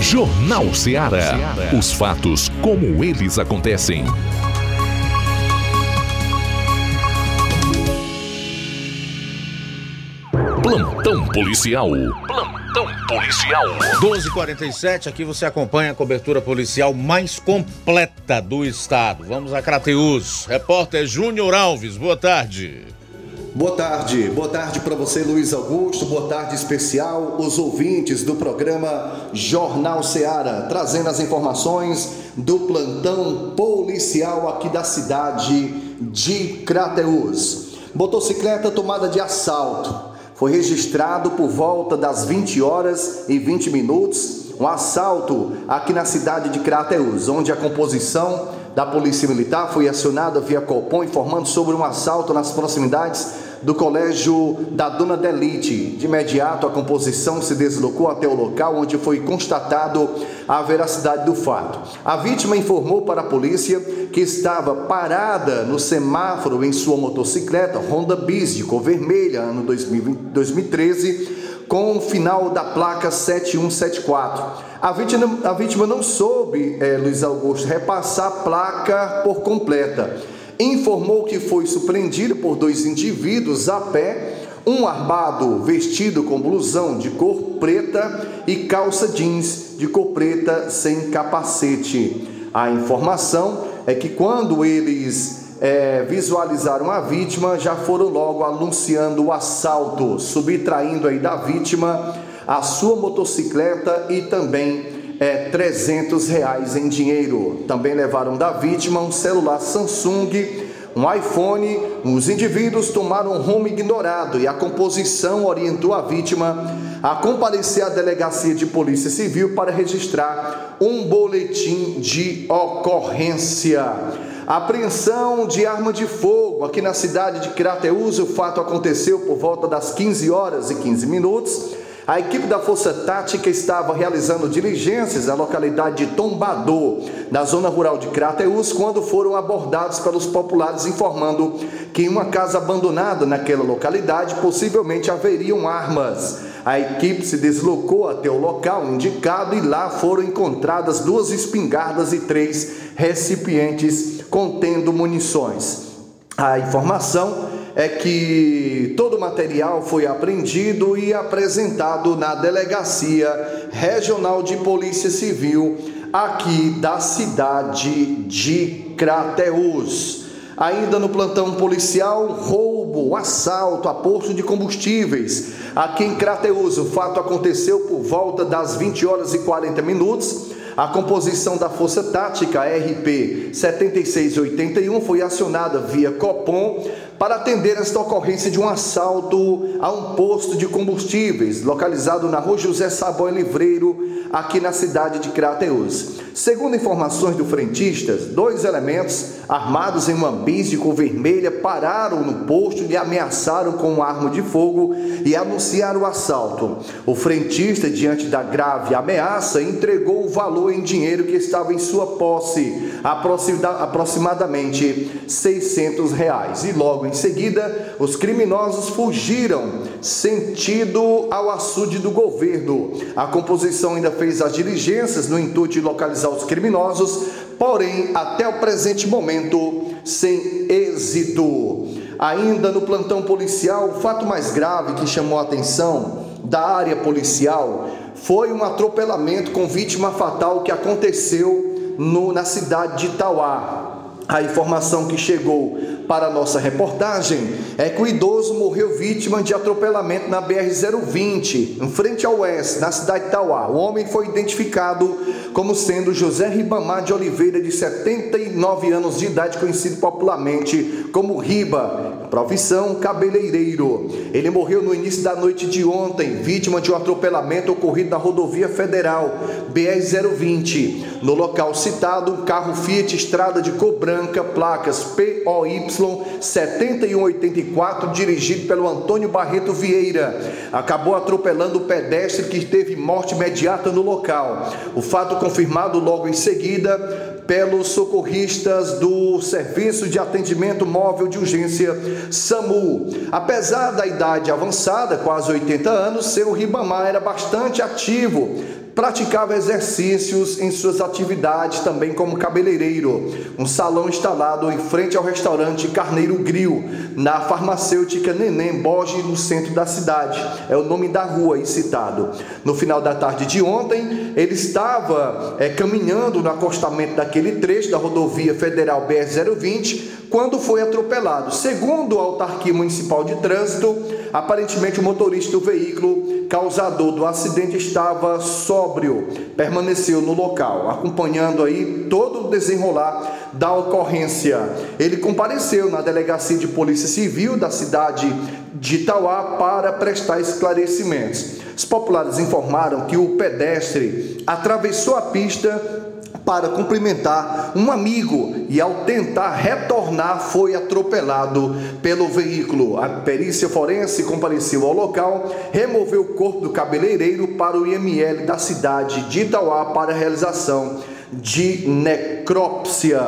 Jornal Ceará. Os fatos como eles acontecem. Plantão policial. Plantão policial. 1247, aqui você acompanha a cobertura policial mais completa do estado. Vamos a Crateus. Repórter Júnior Alves, boa tarde. Boa tarde, boa tarde para você, Luiz Augusto. Boa tarde especial, os ouvintes do programa Jornal Seara, trazendo as informações do plantão policial aqui da cidade de Crateus. Motocicleta tomada de assalto. Foi registrado por volta das 20 horas e 20 minutos um assalto aqui na cidade de Crateus, onde a composição da Polícia Militar foi acionada via Copom informando sobre um assalto nas proximidades do colégio da Dona Delite. De imediato, a composição se deslocou até o local onde foi constatado a veracidade do fato. A vítima informou para a polícia que estava parada no semáforo em sua motocicleta Honda Bis de cor vermelha, ano 2020, 2013, com o final da placa 7174. A vítima, a vítima não soube, é, Luiz Augusto, repassar a placa por completa. Informou que foi surpreendido por dois indivíduos a pé, um armado vestido com blusão de cor preta e calça jeans de cor preta sem capacete. A informação é que quando eles é, visualizaram a vítima, já foram logo anunciando o assalto, subtraindo aí da vítima a sua motocicleta e também é, 300 reais em dinheiro. Também levaram da vítima um celular Samsung, um iPhone. Os indivíduos tomaram um rumo ignorado e a composição orientou a vítima a comparecer à delegacia de polícia civil para registrar um boletim de ocorrência. Apreensão de arma de fogo aqui na cidade de Crateús. O fato aconteceu por volta das 15 horas e 15 minutos. A equipe da Força Tática estava realizando diligências na localidade de Tombador, na zona rural de Crateús, quando foram abordados pelos populares informando que em uma casa abandonada naquela localidade possivelmente haveriam armas. A equipe se deslocou até o local indicado e lá foram encontradas duas espingardas e três recipientes contendo munições. A informação é que todo o material foi apreendido e apresentado na Delegacia Regional de Polícia Civil aqui da cidade de Crateús. Ainda no plantão policial, roubo, assalto a posto de combustíveis. Aqui em Crateús, o fato aconteceu por volta das 20 horas e 40 minutos. A composição da Força Tática RP 7681 foi acionada via Copom para atender esta ocorrência de um assalto a um posto de combustíveis localizado na rua José Sabão Livreiro, aqui na cidade de Crateus. Segundo informações do frentistas, dois elementos armados em uma bis de cor vermelha pararam no posto e ameaçaram com uma arma de fogo e anunciaram o assalto. O frentista, diante da grave ameaça, entregou o valor em dinheiro que estava em sua posse, aproximadamente 600 reais. E logo em seguida, os criminosos fugiram sentido ao açude do governo. A composição ainda fez as diligências no intuito de localizar os criminosos, porém, até o presente momento, sem êxito. Ainda no plantão policial, o fato mais grave que chamou a atenção da área policial foi um atropelamento com vítima fatal que aconteceu no, na cidade de Itauá. A informação que chegou para a nossa reportagem é que o idoso morreu vítima de atropelamento na BR-020, em frente ao oeste, na cidade de Tauá. O homem foi identificado como sendo José Ribamar de Oliveira, de 79 anos de idade, conhecido popularmente como Riba, profissão cabeleireiro. Ele morreu no início da noite de ontem, vítima de um atropelamento ocorrido na rodovia federal BR-020. No local citado, um carro Fiat Estrada de cor branca, placas POY 7184, dirigido pelo Antônio Barreto Vieira. Acabou atropelando o pedestre que teve morte imediata no local. O fato confirmado logo em seguida pelos socorristas do Serviço de Atendimento Móvel de Urgência SAMU. Apesar da idade avançada, quase 80 anos, seu Ribamar era bastante ativo praticava exercícios em suas atividades também como cabeleireiro. Um salão instalado em frente ao restaurante Carneiro Grill, na farmacêutica Neném Borges, no centro da cidade. É o nome da rua aí citado. No final da tarde de ontem, ele estava é, caminhando no acostamento daquele trecho da rodovia federal BR-020 quando foi atropelado. Segundo a autarquia municipal de trânsito, aparentemente o motorista do veículo causador do acidente estava sóbrio, permaneceu no local, acompanhando aí todo o desenrolar da ocorrência. Ele compareceu na delegacia de polícia civil da cidade de Itauá para prestar esclarecimentos. Os populares informaram que o pedestre atravessou a pista para cumprimentar um amigo e, ao tentar retornar, foi atropelado pelo veículo. A perícia forense compareceu ao local, removeu o corpo do cabeleireiro para o IML da cidade de Itauá para a realização de necrópsia.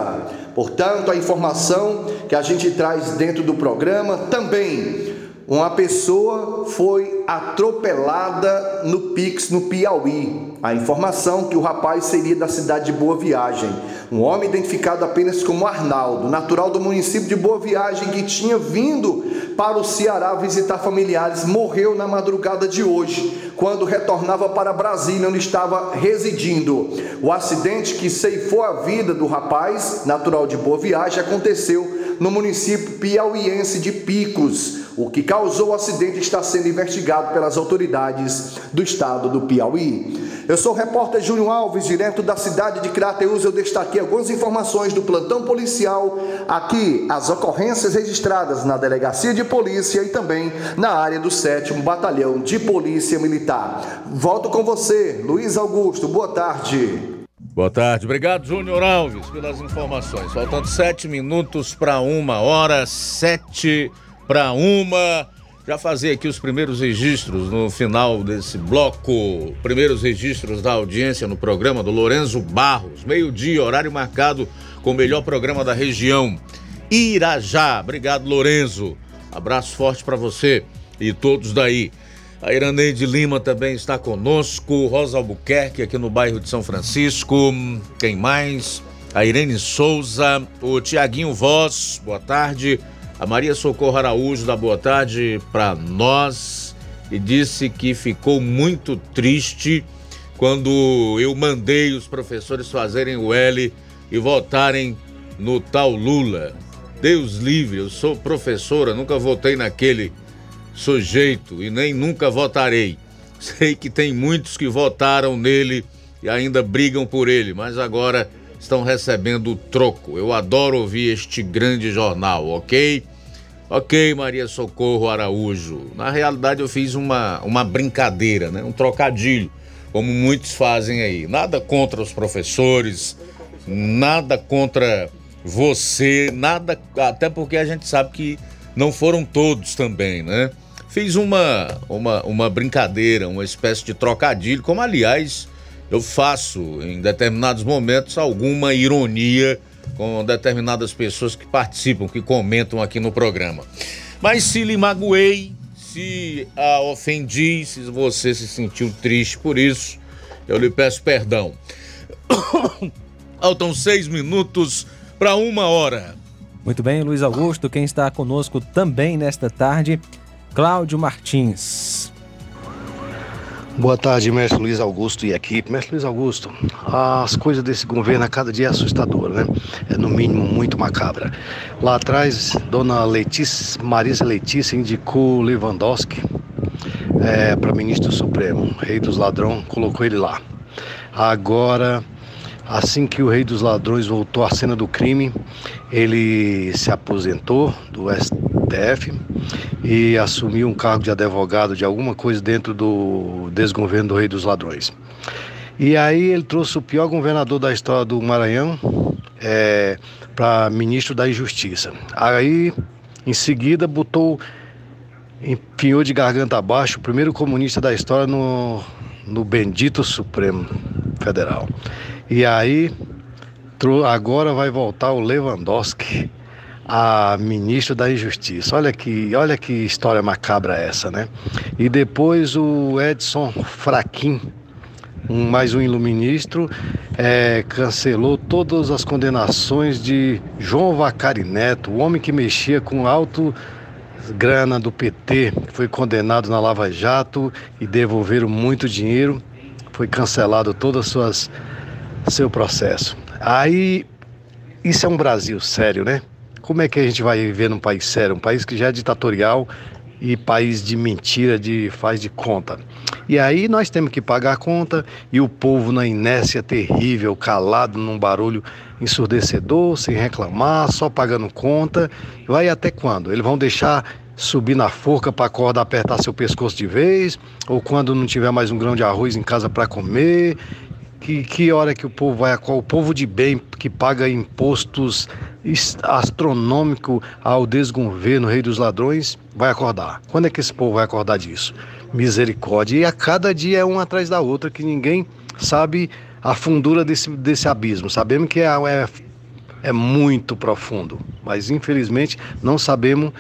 Portanto, a informação que a gente traz dentro do programa também uma pessoa foi atropelada no Pix, no Piauí. A informação que o rapaz seria da cidade de Boa Viagem. Um homem identificado apenas como Arnaldo, natural do município de Boa Viagem, que tinha vindo para o Ceará visitar familiares, morreu na madrugada de hoje, quando retornava para Brasília, onde estava residindo. O acidente que ceifou a vida do rapaz, natural de Boa Viagem, aconteceu no município piauiense de Picos. O que causou o acidente está sendo investigado pelas autoridades do estado do Piauí. Eu sou o repórter Júnior Alves, direto da cidade de Crateus. Eu destaquei algumas informações do plantão policial. Aqui, as ocorrências registradas na delegacia de polícia e também na área do 7 Batalhão de Polícia Militar. Volto com você, Luiz Augusto. Boa tarde. Boa tarde, obrigado Júnior Alves pelas informações. Faltando sete minutos para uma hora, sete para uma. Já fazer aqui os primeiros registros no final desse bloco. Primeiros registros da audiência no programa do Lorenzo Barros. Meio-dia, horário marcado com o melhor programa da região. Irajá. Obrigado, Lorenzo. Abraço forte para você e todos daí. A Iraneide Lima também está conosco. Rosa Albuquerque, aqui no bairro de São Francisco. Quem mais? A Irene Souza, o Tiaguinho Voz, boa tarde. A Maria Socorro Araújo dá boa tarde para nós e disse que ficou muito triste quando eu mandei os professores fazerem o L e votarem no tal Lula. Deus livre, eu sou professora, nunca votei naquele sujeito e nem nunca votarei. Sei que tem muitos que votaram nele e ainda brigam por ele, mas agora estão recebendo o troco. Eu adoro ouvir este grande jornal, ok? Ok, Maria Socorro Araújo. Na realidade, eu fiz uma, uma brincadeira, né? um trocadilho, como muitos fazem aí. Nada contra os professores, nada contra você, nada. Até porque a gente sabe que não foram todos também, né? Fiz uma, uma, uma brincadeira, uma espécie de trocadilho, como aliás eu faço em determinados momentos alguma ironia com determinadas pessoas que participam, que comentam aqui no programa. Mas se lhe magoei, se a ofendi, se você se sentiu triste por isso, eu lhe peço perdão. [COUGHS] Faltam seis minutos para uma hora. Muito bem, Luiz Augusto, quem está conosco também nesta tarde, Cláudio Martins. Boa tarde, mestre Luiz Augusto e equipe. Mestre Luiz Augusto, as coisas desse governo a cada dia é assustadora, né? É no mínimo muito macabra. Lá atrás, dona Letícia, Marisa Letícia indicou Lewandowski é, para ministro supremo. Rei dos ladrões colocou ele lá. Agora, assim que o rei dos ladrões voltou à cena do crime, ele se aposentou do STF e assumiu um cargo de advogado de alguma coisa dentro do desgoverno do Rei dos Ladrões. E aí ele trouxe o pior governador da história do Maranhão é, para ministro da Injustiça. Aí, em seguida, botou, empiou de garganta abaixo o primeiro comunista da história no, no bendito Supremo Federal. E aí, agora vai voltar o Lewandowski a ministro da Injustiça. Olha que, olha que história macabra essa, né? E depois o Edson Fraquim um, mais um iluministro, é, cancelou todas as condenações de João Vacari Neto, o homem que mexia com alto grana do PT, que foi condenado na Lava Jato e devolveram muito dinheiro, foi cancelado todas suas seu processo. Aí isso é um Brasil sério, né? Como é que a gente vai viver num país sério, um país que já é ditatorial e país de mentira, de faz de conta. E aí nós temos que pagar a conta e o povo na inércia terrível, calado num barulho ensurdecedor, sem reclamar, só pagando conta. Vai até quando? Eles vão deixar subir na forca para a corda apertar seu pescoço de vez, ou quando não tiver mais um grão de arroz em casa para comer. Que, que hora que o povo vai, o povo de bem que paga impostos astronômico ao desgoverno, rei dos ladrões, vai acordar? Quando é que esse povo vai acordar disso? Misericórdia. E a cada dia é uma atrás da outra que ninguém sabe a fundura desse, desse abismo. Sabemos que é, é, é muito profundo, mas infelizmente não sabemos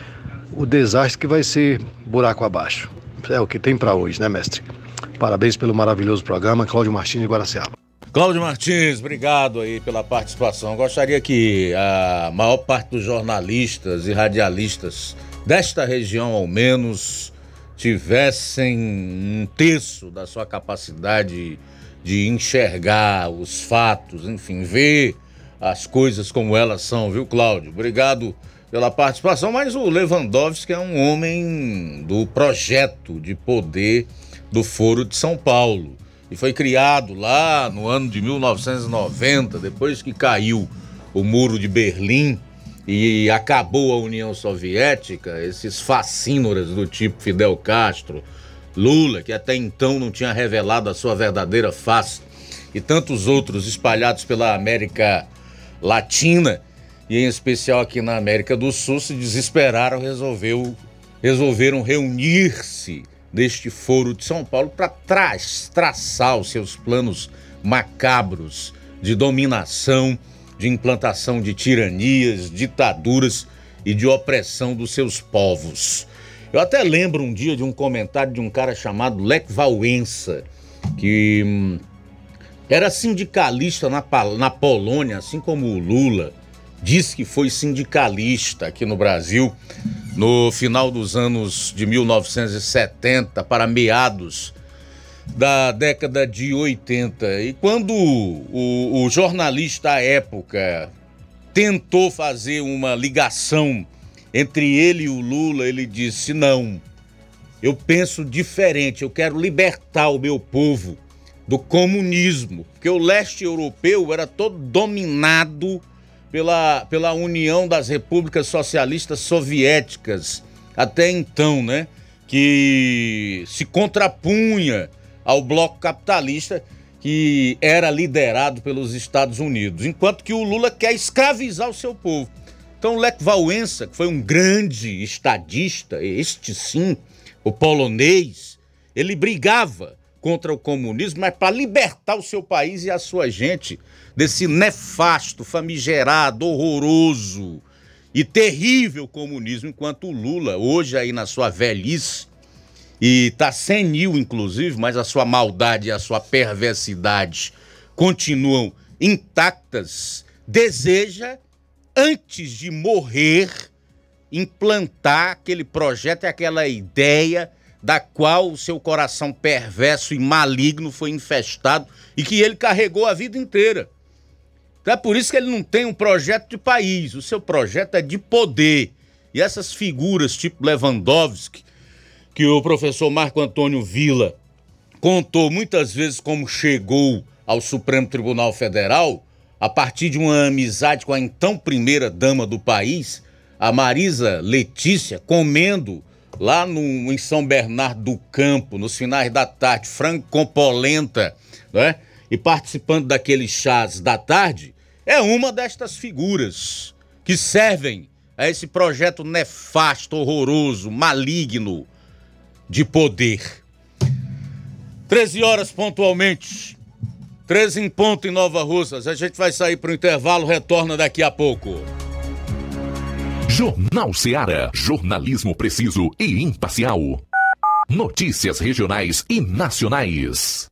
o desastre que vai ser buraco abaixo. É o que tem para hoje, né, mestre? Parabéns pelo maravilhoso programa, Cláudio Martins de Guaraciaba. Cláudio Martins, obrigado aí pela participação. Gostaria que a maior parte dos jornalistas e radialistas desta região, ao menos, tivessem um terço da sua capacidade de enxergar os fatos, enfim, ver as coisas como elas são, viu, Cláudio? Obrigado pela participação, mas o Lewandowski é um homem do projeto de poder do Foro de São Paulo. E foi criado lá no ano de 1990, depois que caiu o muro de Berlim e acabou a União Soviética, esses fascínoras do tipo Fidel Castro, Lula, que até então não tinha revelado a sua verdadeira face, e tantos outros espalhados pela América Latina, e em especial aqui na América do Sul, se desesperaram, resolveu, resolveram reunir-se neste foro de São Paulo para tra traçar os seus planos macabros de dominação, de implantação de tiranias, ditaduras e de opressão dos seus povos. Eu até lembro um dia de um comentário de um cara chamado Lech Wałęsa, que hum, era sindicalista na, na Polônia, assim como o Lula. Diz que foi sindicalista aqui no Brasil no final dos anos de 1970 para meados da década de 80. E quando o, o jornalista à época tentou fazer uma ligação entre ele e o Lula, ele disse: não, eu penso diferente, eu quero libertar o meu povo do comunismo, porque o leste europeu era todo dominado pela, pela União das Repúblicas Socialistas Soviéticas, até então, né? Que se contrapunha ao bloco capitalista que era liderado pelos Estados Unidos, enquanto que o Lula quer escravizar o seu povo. Então, Lech Wałęsa, que foi um grande estadista, este sim, o polonês, ele brigava contra o comunismo, mas para libertar o seu país e a sua gente desse nefasto, famigerado, horroroso e terrível comunismo, enquanto o Lula, hoje aí na sua velhice, e está senil inclusive, mas a sua maldade e a sua perversidade continuam intactas, deseja, antes de morrer, implantar aquele projeto e aquela ideia da qual o seu coração perverso e maligno foi infestado e que ele carregou a vida inteira. Então é por isso que ele não tem um projeto de país, o seu projeto é de poder. E essas figuras tipo Lewandowski, que o professor Marco Antônio Villa contou muitas vezes como chegou ao Supremo Tribunal Federal, a partir de uma amizade com a então primeira dama do país, a Marisa Letícia, comendo lá no, em São Bernardo do Campo, nos finais da tarde, frango com polenta, né? e participando daqueles chás da tarde, é uma destas figuras que servem a esse projeto nefasto, horroroso, maligno de poder. 13 horas pontualmente. 13 em ponto em Nova Russas. A gente vai sair para o intervalo, retorna daqui a pouco. Jornal Seara. Jornalismo preciso e imparcial. Notícias regionais e nacionais.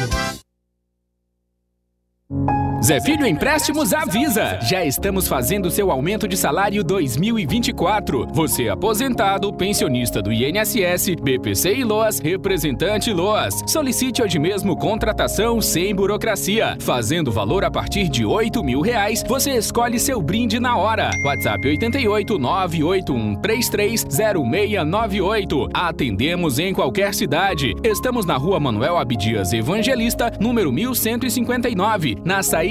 Zé Filho Empréstimos avisa! Já estamos fazendo seu aumento de salário 2024. Você aposentado, pensionista do INSS, BPC e LOAS, representante LOAS. Solicite hoje mesmo contratação sem burocracia. Fazendo valor a partir de 8 mil reais, você escolhe seu brinde na hora. WhatsApp 88 981 330698. Atendemos em qualquer cidade. Estamos na rua Manuel Abdias Evangelista, número 1159, na saída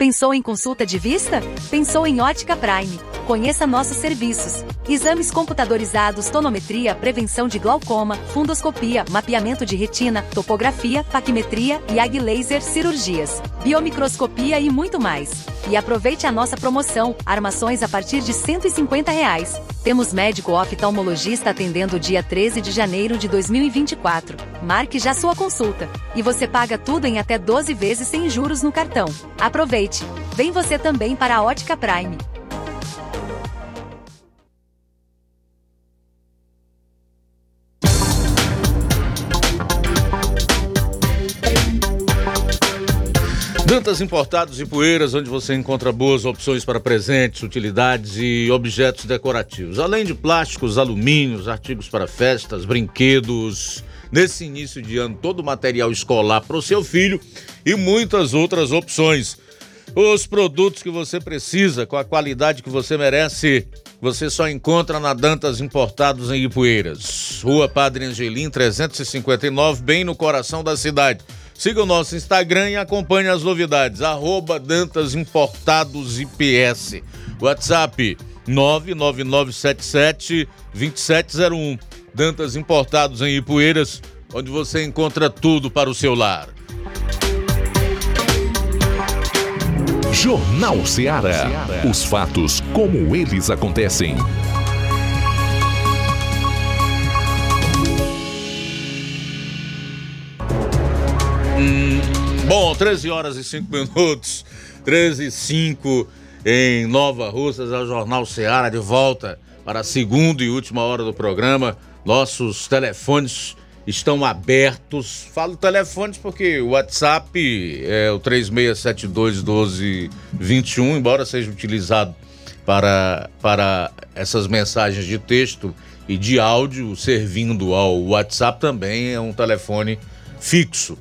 Pensou em consulta de vista? Pensou em Ótica Prime. Conheça nossos serviços. Exames computadorizados, tonometria, prevenção de glaucoma, fundoscopia, mapeamento de retina, topografia, paquimetria e ag laser cirurgias, biomicroscopia e muito mais. E aproveite a nossa promoção, armações a partir de 150 reais. Temos médico oftalmologista atendendo dia 13 de janeiro de 2024. Marque já sua consulta. E você paga tudo em até 12 vezes sem juros no cartão. Aproveite! Vem você também para a Ótica Prime. Dantas Importados e Poeiras, onde você encontra boas opções para presentes, utilidades e objetos decorativos. Além de plásticos, alumínios, artigos para festas, brinquedos. Nesse início de ano, todo o material escolar para o seu filho e muitas outras opções. Os produtos que você precisa, com a qualidade que você merece, você só encontra na Dantas Importados em Ipueiras. Rua Padre Angelim, 359, bem no coração da cidade. Siga o nosso Instagram e acompanhe as novidades. Arroba Dantas Importados IPS. WhatsApp 99977 2701. Dantas Importados em Ipueiras, onde você encontra tudo para o seu lar. Jornal Ceará. Os fatos como eles acontecem. Hum, bom, 13 horas e 5 minutos. 13 e 5 em Nova Russas, é o Jornal Ceará de volta para a segunda e última hora do programa. Nossos telefones estão abertos. Falo telefones porque o WhatsApp é o 36721221, embora seja utilizado para, para essas mensagens de texto e de áudio, servindo ao WhatsApp também é um telefone fixo.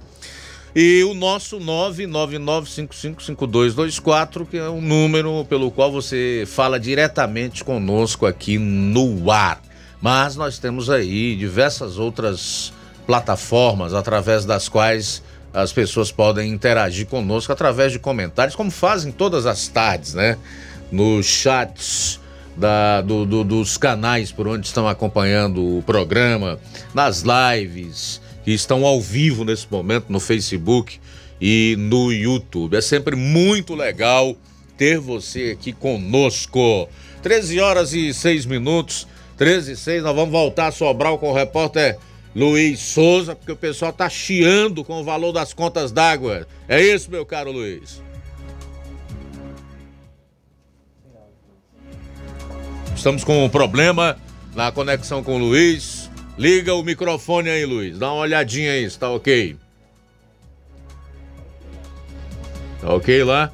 E o nosso 999555224, que é o número pelo qual você fala diretamente conosco aqui no ar. Mas nós temos aí diversas outras plataformas através das quais as pessoas podem interagir conosco através de comentários, como fazem todas as tardes, né? Nos chats da, do, do, dos canais por onde estão acompanhando o programa, nas lives que estão ao vivo nesse momento no Facebook e no YouTube. É sempre muito legal ter você aqui conosco. 13 horas e 6 minutos, 13 e 6, nós vamos voltar a Sobral com o repórter Luiz Souza, porque o pessoal tá chiando com o valor das contas d'água. É isso, meu caro Luiz. Estamos com um problema na conexão com o Luiz. Liga o microfone aí, Luiz. Dá uma olhadinha aí, está ok? Tá ok lá?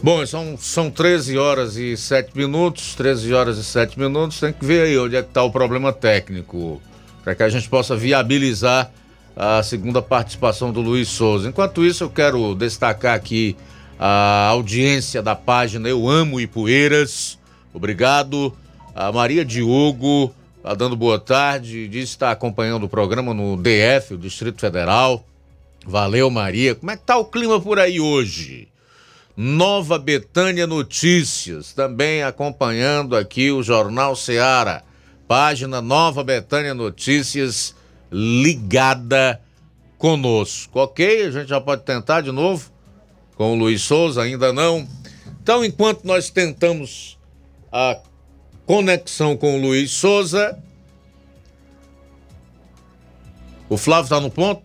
Bom, são, são 13 horas e 7 minutos, 13 horas e 7 minutos. Tem que ver aí onde é que está o problema técnico, para que a gente possa viabilizar a segunda participação do Luiz Souza. Enquanto isso, eu quero destacar aqui a audiência da página Eu Amo Ipueiras. Obrigado. A Maria Diogo está dando boa tarde, diz que está acompanhando o programa no DF, o Distrito Federal. Valeu, Maria. Como é que tá o clima por aí hoje? Nova Betânia Notícias, também acompanhando aqui o Jornal Seara. Página Nova Betânia Notícias ligada conosco. Ok? A gente já pode tentar de novo com o Luiz Souza, ainda não. Então, enquanto nós tentamos a conexão com o Luiz Souza, o Flávio está no ponto?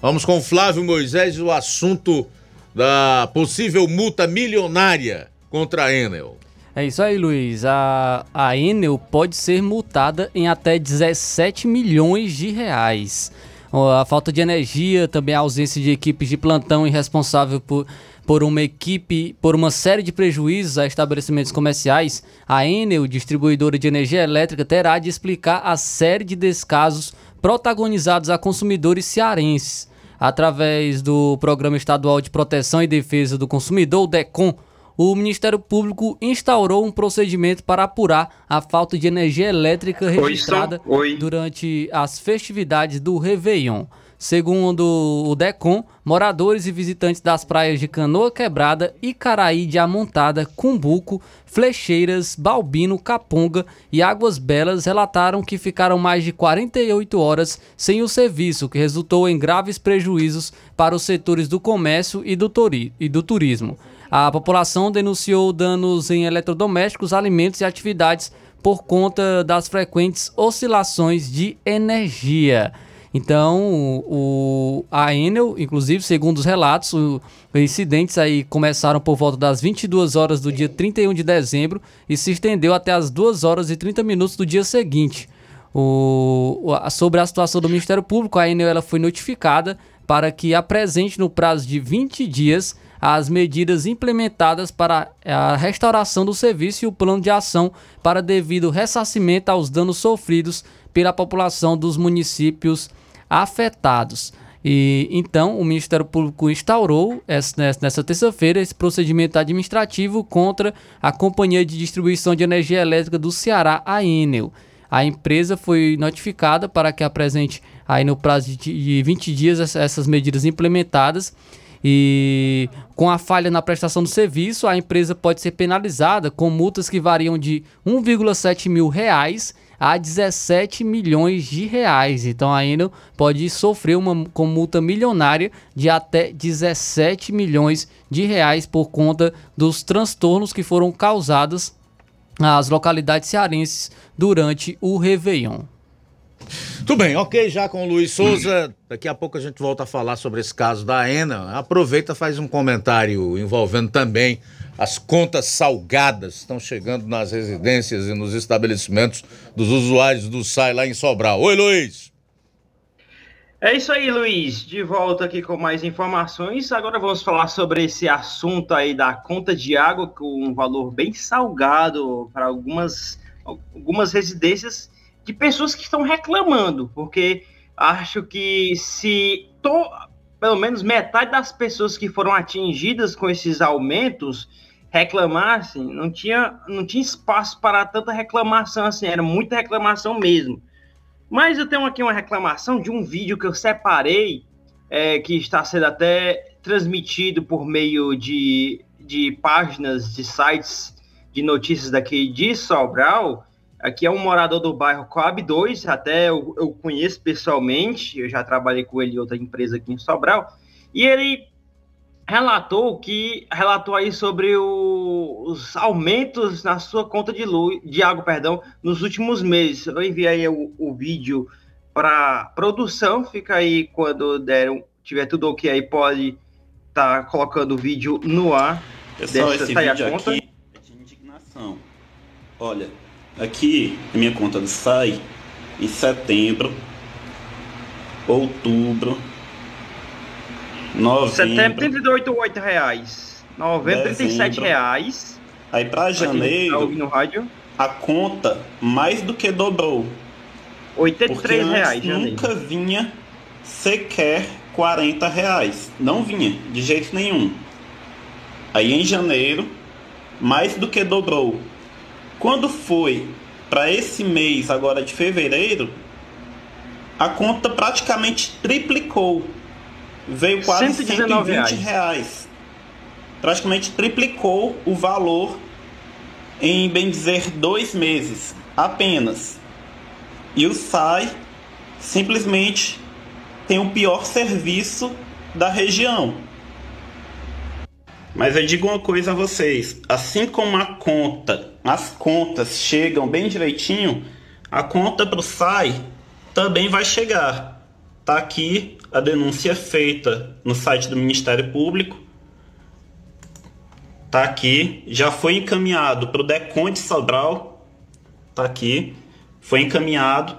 Vamos com o Flávio Moisés e o assunto da possível multa milionária contra a Enel. É isso aí, Luiz. A, a Enel pode ser multada em até 17 milhões de reais. A falta de energia, também a ausência de equipes de plantão e responsável por, por uma equipe, por uma série de prejuízos a estabelecimentos comerciais, a Enel, distribuidora de energia elétrica, terá de explicar a série de descasos protagonizados a consumidores cearenses através do Programa Estadual de Proteção e Defesa do Consumidor, o DECOM, o Ministério Público instaurou um procedimento para apurar a falta de energia elétrica registrada Oi, durante as festividades do Réveillon. Segundo o DECOM, moradores e visitantes das praias de Canoa Quebrada, Icaraí de Amontada, Cumbuco, Flecheiras, Balbino, Caponga e Águas Belas relataram que ficaram mais de 48 horas sem o serviço, que resultou em graves prejuízos para os setores do comércio e do, e do turismo. A população denunciou danos em eletrodomésticos, alimentos e atividades por conta das frequentes oscilações de energia. Então, o, a Enel, inclusive, segundo os relatos, os incidentes aí começaram por volta das 22 horas do dia 31 de dezembro e se estendeu até as 2 horas e 30 minutos do dia seguinte. O, sobre a situação do Ministério Público, a Enel ela foi notificada para que apresente no prazo de 20 dias as medidas implementadas para a restauração do serviço e o plano de ação para devido ressarcimento aos danos sofridos pela população dos municípios afetados. E então o Ministério Público instaurou essa, nessa terça-feira esse procedimento administrativo contra a Companhia de Distribuição de Energia Elétrica do Ceará, a Enel. A empresa foi notificada para que apresente aí no prazo de 20 dias essas medidas implementadas e com a falha na prestação do serviço, a empresa pode ser penalizada com multas que variam de 1,7 mil reais a 17 milhões de reais. Então a Enel pode sofrer uma com multa milionária de até 17 milhões de reais por conta dos transtornos que foram causados às localidades cearenses durante o Réveillon. Tudo bem, ok, já com o Luiz Souza. Daqui a pouco a gente volta a falar sobre esse caso da ENA. Aproveita, faz um comentário envolvendo também as contas salgadas que estão chegando nas residências e nos estabelecimentos dos usuários do SAI lá em Sobral. Oi, Luiz! É isso aí, Luiz. De volta aqui com mais informações. Agora vamos falar sobre esse assunto aí da conta de água com um valor bem salgado para algumas, algumas residências de pessoas que estão reclamando, porque acho que se to, pelo menos metade das pessoas que foram atingidas com esses aumentos reclamassem, não tinha, não tinha espaço para tanta reclamação assim, era muita reclamação mesmo. Mas eu tenho aqui uma reclamação de um vídeo que eu separei, é, que está sendo até transmitido por meio de, de páginas de sites de notícias daqui de Sobral. Aqui é um morador do bairro Coab 2, até eu, eu conheço pessoalmente, eu já trabalhei com ele em outra empresa aqui em Sobral, e ele relatou que relatou aí sobre o, os aumentos na sua conta de luz, de água, perdão, nos últimos meses. Eu enviei o, o vídeo para produção, fica aí quando der, tiver tudo ok aí pode estar tá colocando o vídeo no ar. Pessoal, Dessa, esse vídeo aqui é de indignação. Olha, aqui a minha conta do SAI em setembro, outubro, Novembro. Setembro, 38 reais. Novembro, 37 reais. Aí para janeiro, tá rádio. a conta mais do que dobrou. 83 reais, nunca vinha sequer 40 reais. Não vinha, de jeito nenhum. Aí em janeiro, mais do que dobrou. Quando foi para esse mês agora de fevereiro, a conta praticamente triplicou veio quase 120 reais. reais. Praticamente triplicou o valor em, bem dizer, dois meses apenas. E o SAI simplesmente tem o pior serviço da região. Mas eu digo uma coisa a vocês: assim como a conta, as contas chegam bem direitinho, a conta para o SAI também vai chegar. Tá aqui a denúncia feita no site do Ministério Público. Tá aqui, já foi encaminhado para o Decon de Sobral. Tá aqui, foi encaminhado.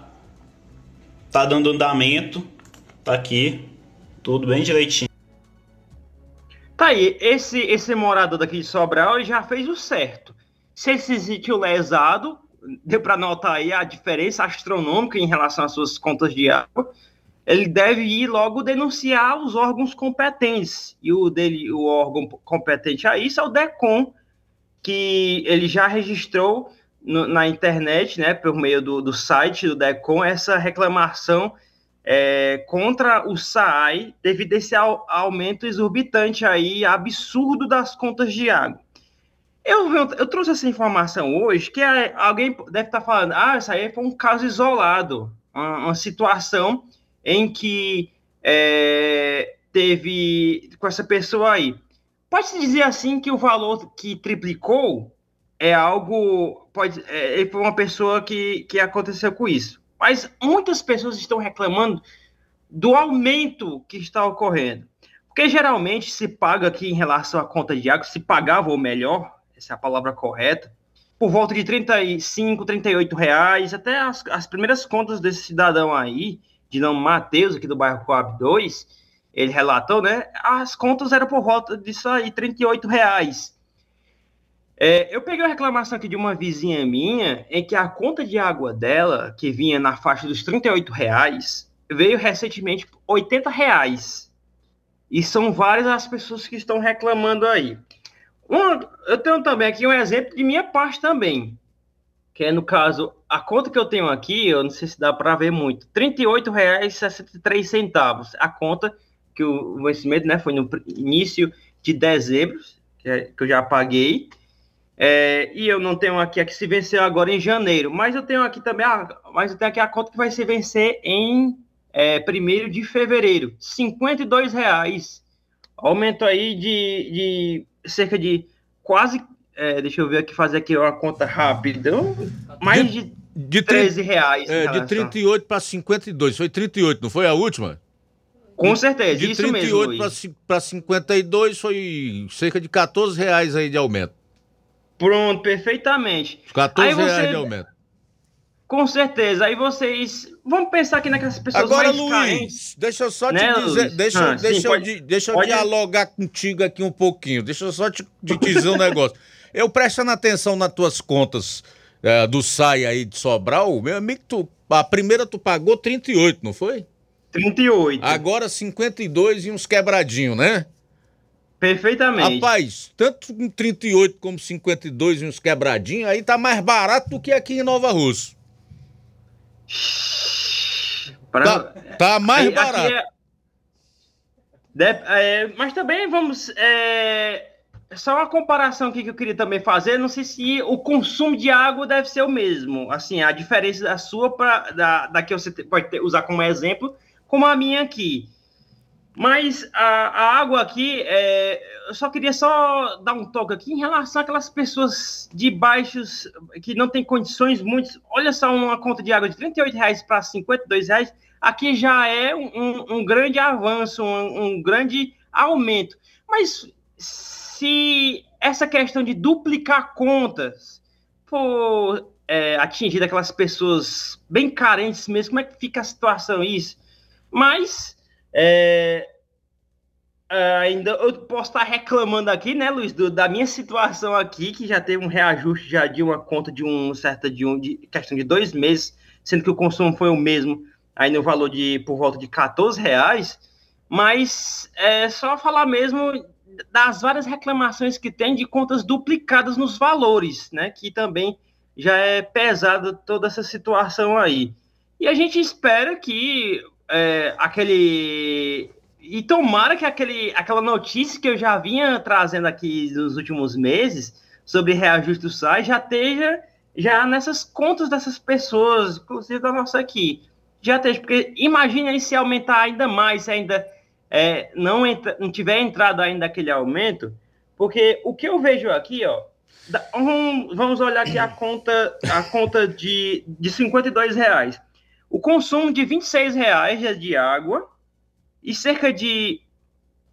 Tá dando andamento. Tá aqui, tudo bem direitinho. Tá aí, esse esse morador daqui de Sobral já fez o certo. Se ele se sentiu lesado, deu para notar aí a diferença astronômica em relação às suas contas de água ele deve ir logo denunciar os órgãos competentes. E o dele, o órgão competente a isso é o DECOM, que ele já registrou no, na internet, né, por meio do, do site do DECOM, essa reclamação é, contra o SAAI devido a esse aumento exorbitante aí, absurdo das contas de água. Eu, eu trouxe essa informação hoje, que é, alguém deve estar falando, ah, isso aí foi um caso isolado, uma, uma situação em que é, teve com essa pessoa aí. Pode-se dizer assim que o valor que triplicou é algo. Pode, é, foi uma pessoa que, que aconteceu com isso. Mas muitas pessoas estão reclamando do aumento que está ocorrendo. Porque geralmente se paga aqui em relação à conta de água, se pagava ou melhor, essa é a palavra correta, por volta de 35, 38 reais, até as, as primeiras contas desse cidadão aí, de nome Matheus, aqui do bairro Coab 2, ele relatou, né? As contas eram por volta disso aí, 38 reais. É, eu peguei uma reclamação aqui de uma vizinha minha, em que a conta de água dela, que vinha na faixa dos 38 reais, veio recentemente 80 reais. E são várias as pessoas que estão reclamando aí. Eu tenho também aqui um exemplo de minha parte também que é no caso, a conta que eu tenho aqui, eu não sei se dá para ver muito, R$ 38,63, a conta que o vencimento né, foi no início de dezembro, que, é, que eu já paguei, é, e eu não tenho aqui a que se venceu agora em janeiro, mas eu tenho aqui também, a, mas eu tenho aqui a conta que vai se vencer em é, 1 de fevereiro, R$ 52,00, aumento aí de, de cerca de quase é, deixa eu ver aqui, fazer aqui uma conta rápida. Mais de de 13 reais. É, de relação. 38 para 52. Foi 38, não foi a última? Com certeza, De isso mesmo, 38 Luiz. para 52 foi cerca de 14 reais aí de aumento. Pronto, perfeitamente. 14 Aí você- reais de aumento. Com certeza. Aí vocês. Vamos pensar aqui naquelas pessoas Agora, mais Luiz, carentes. deixa eu só te Né, dizer, Luiz? deixa, Ah, deixa, sim, eu, pode- deixa eu pode- dialogar contigo aqui um pouquinho. Deixa eu só te, te dizer um negócio. Eu prestando atenção nas tuas contas eh, do SAI aí de Sobral, meu amigo, tu, a primeira tu pagou 38, não foi? 38. Agora 52 e uns quebradinhos, né? Perfeitamente. Rapaz, tanto com 38 como 52 e uns quebradinhos, aí tá mais barato do que aqui em Nova Russa. Pra- Tá, tá mais aqui barato. é- é, mas também vamos. É, só uma comparação aqui que eu queria também fazer. Não sei se o consumo de água deve ser o mesmo. Assim, a diferença da sua para da, da que você pode ter- usar como exemplo, como a minha aqui. Mas a, a água aqui, é, eu só queria só dar um toque aqui em relação àquelas pessoas de baixos, que não têm condições muito. Olha só, uma conta de água de 38 reais para 52 reais, aqui já é um, um- um grande avanço, um, um grande aumento. Mas se essa questão de duplicar contas for é, atingida aquelas pessoas bem carentes mesmo, como é que fica a situação isso? Mas é, ainda eu posso estar reclamando aqui, né, Luiz, do- da minha situação aqui, que já teve um reajuste já de uma conta de um certa de um de questão de dois meses, sendo que o consumo foi o mesmo, aí no valor de por volta de 14 reais. Mas é só falar mesmo das várias reclamações que tem de contas duplicadas nos valores, né? Que também já é pesada toda essa situação aí. E a gente espera que é, aquele. E tomara que aquele, aquela notícia que eu já vinha trazendo aqui nos últimos meses sobre reajuste do SAI já esteja já nessas contas dessas pessoas, inclusive da nossa aqui. Já esteja, porque imagine aí se aumentar ainda mais, se ainda é, não, entra, não tiver entrado ainda aquele aumento, porque o que eu vejo aqui, ó, da- vamos, vamos olhar aqui a conta, a conta de, de 52 reais. O consumo de 26 reais é de água e cerca de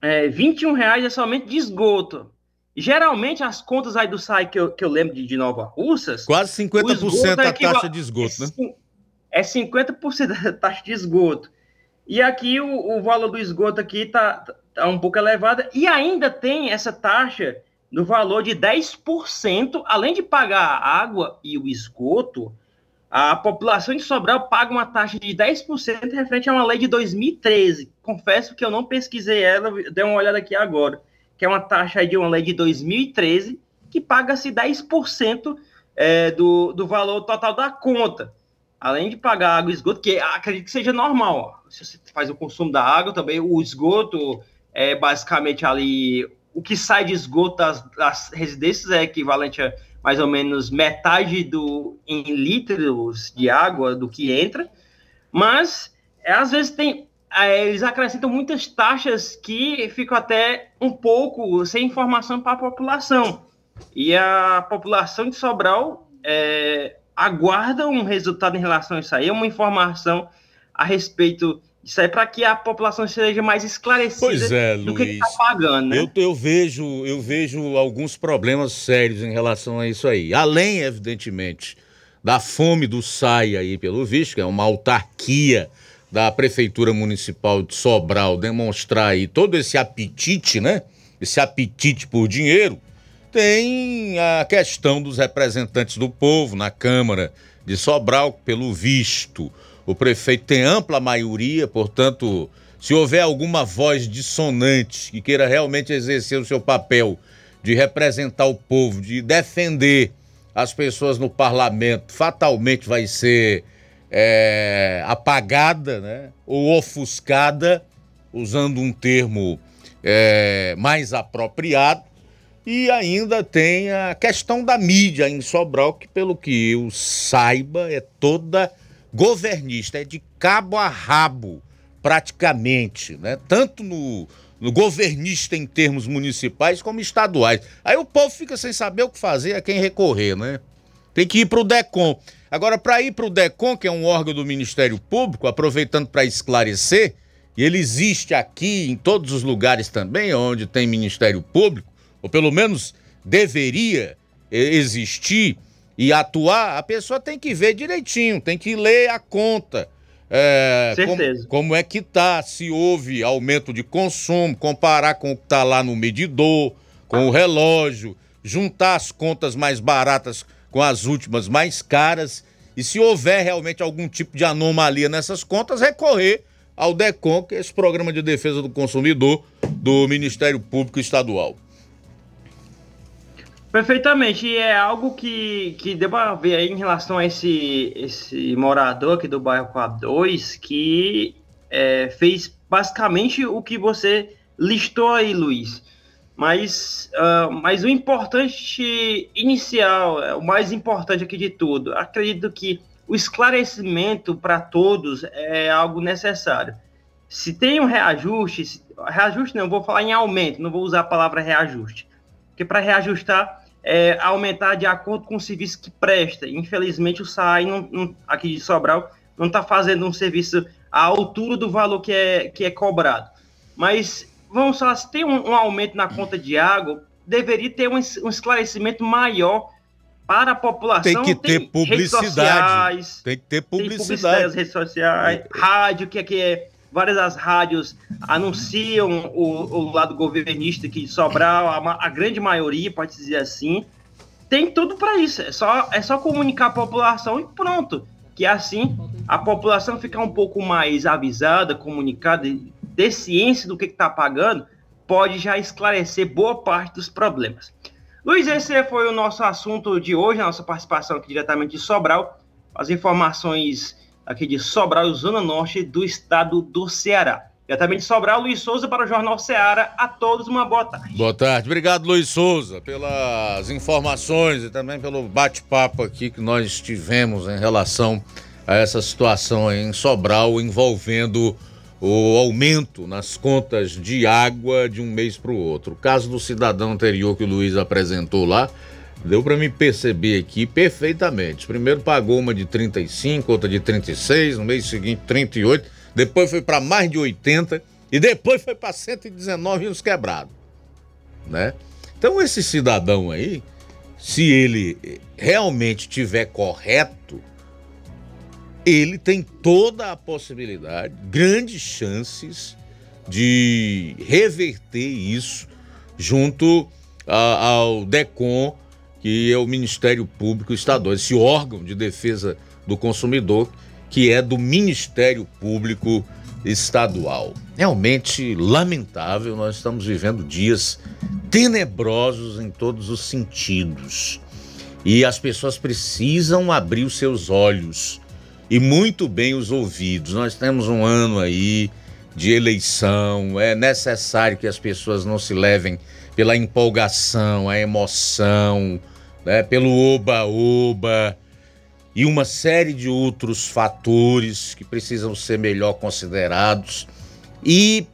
é, 21 reais é somente de esgoto. Geralmente, as contas aí do SAI que eu, que eu lembro de, de Nova Russas... Quase o esgoto 50% é a taxa de esgoto, né? é 50% da [LAUGHS] taxa de esgoto. E aqui o, o valor do esgoto aqui tá, tá um pouco elevado. E ainda tem essa taxa no valor de 10%, além de pagar a água e o esgoto, a população de Sobral paga uma taxa de 10% referente a uma lei de 2013. Confesso que eu não pesquisei ela, dei uma olhada aqui agora, que é uma taxa de uma lei de 2013 que paga-se 10% é, do, do valor total da conta. Além de pagar água e esgoto, que acredito que seja normal. ó. Se você faz o consumo da água, também o esgoto é basicamente ali. O que sai de esgoto das, das residências é equivalente a mais ou menos metade do em litros de água do que entra. Mas é, às vezes tem. é, eles acrescentam muitas taxas que ficam até um pouco sem informação para a população. E a população de Sobral é, aguarda um resultado em relação a isso aí, uma informação a respeito disso aí, para que a população seja mais esclarecida Pois é, do que Luiz. está pagando, né? Eu, eu vejo, eu vejo alguns problemas sérios em relação a isso aí. Além, evidentemente, da fome do SAI aí, pelo visto, que é uma autarquia da Prefeitura Municipal de Sobral demonstrar aí todo esse apetite, né? Esse apetite por dinheiro. Tem a questão dos representantes do povo na Câmara de Sobral, pelo visto. O prefeito tem ampla maioria, portanto, se houver alguma voz dissonante que queira realmente exercer o seu papel de representar o povo, de defender as pessoas no parlamento, fatalmente vai ser é, apagada né? ou ofuscada, usando um termo é, mais apropriado. E ainda tem a questão da mídia em Sobral, que pelo que eu saiba é toda governista, é de cabo a rabo, praticamente, né? Tanto no, no governista em termos municipais como estaduais. Aí o povo fica sem saber o que fazer, a quem recorrer, né? Tem que ir pro DECOM. Agora, para ir para o DECOM, que é um órgão do Ministério Público, aproveitando para esclarecer, e ele existe aqui em todos os lugares também onde tem Ministério Público, ou pelo menos deveria eh, existir e atuar, a pessoa tem que ver direitinho, tem que ler a conta. É, Certeza. Como, como é que tá, se houve aumento de consumo, comparar com o que tá lá no medidor, com o relógio, juntar as contas mais baratas com as últimas mais caras e se houver realmente algum tipo de anomalia nessas contas, recorrer ao DECOM, que é esse programa de defesa do consumidor do Ministério Público Estadual. Perfeitamente, e é algo que, que deu pra ver aí em relação a esse, esse morador aqui do bairro Quadro 2, que é, fez basicamente o que você listou aí, Luiz. Mas, uh, mas o importante inicial, é, o mais importante aqui de tudo, acredito que o esclarecimento para todos é algo necessário. Se tem um reajuste, reajuste não, vou falar em aumento, não vou usar a palavra reajuste, porque para reajustar é aumentar de acordo com o serviço que presta. Infelizmente, o SAI não, não, aqui de Sobral não está fazendo um serviço à altura do valor que é, que é cobrado. Mas vamos falar, se tem um, um aumento na conta de água, deveria ter um, um, esclarecimento maior para a população. Tem que ter tem publicidade. Sociais, tem que ter publicidade. Tem publicidade redes sociais, rádio, que aqui é. Várias das rádios anunciam o, o lado governista aqui de Sobral, a, a grande maioria, pode dizer assim. Tem tudo para isso. É só, é só comunicar a população e pronto. Que assim a população ficar um pouco mais avisada, comunicada, ter ciência do que está pagando, pode já esclarecer boa parte dos problemas. Luiz, esse foi o nosso assunto de hoje, a nossa participação aqui diretamente de Sobral. As informações aqui de Sobral, Zona Norte do estado do Ceará. Diretamente de Sobral, Luiz Souza para o Jornal Ceará. A todos uma boa tarde. Boa tarde. Obrigado, Luiz Souza, pelas informações e também pelo bate-papo aqui que nós tivemos em relação a essa situação em Sobral envolvendo o aumento nas contas de água de um mês para o outro. O caso do cidadão anterior que o Luiz apresentou lá, deu para me perceber aqui perfeitamente. Primeiro pagou uma de 35, outra de 36, no mês seguinte 38, depois foi para mais de 80 e depois foi para 119 e uns quebrados, né? Então esse cidadão aí, se ele realmente tiver correto, ele tem toda a possibilidade, grandes chances de reverter isso junto a, ao DECOM, que é o Ministério Público Estadual, esse órgão de defesa do consumidor, que é do Ministério Público Estadual. Realmente lamentável, nós estamos vivendo dias tenebrosos em todos os sentidos. E as pessoas precisam abrir os seus olhos e muito bem os ouvidos. Nós temos um ano aí de eleição, é necessário que as pessoas não se levem pela empolgação, a emoção, né, pelo oba-oba e uma série de outros fatores que precisam ser melhor considerados. E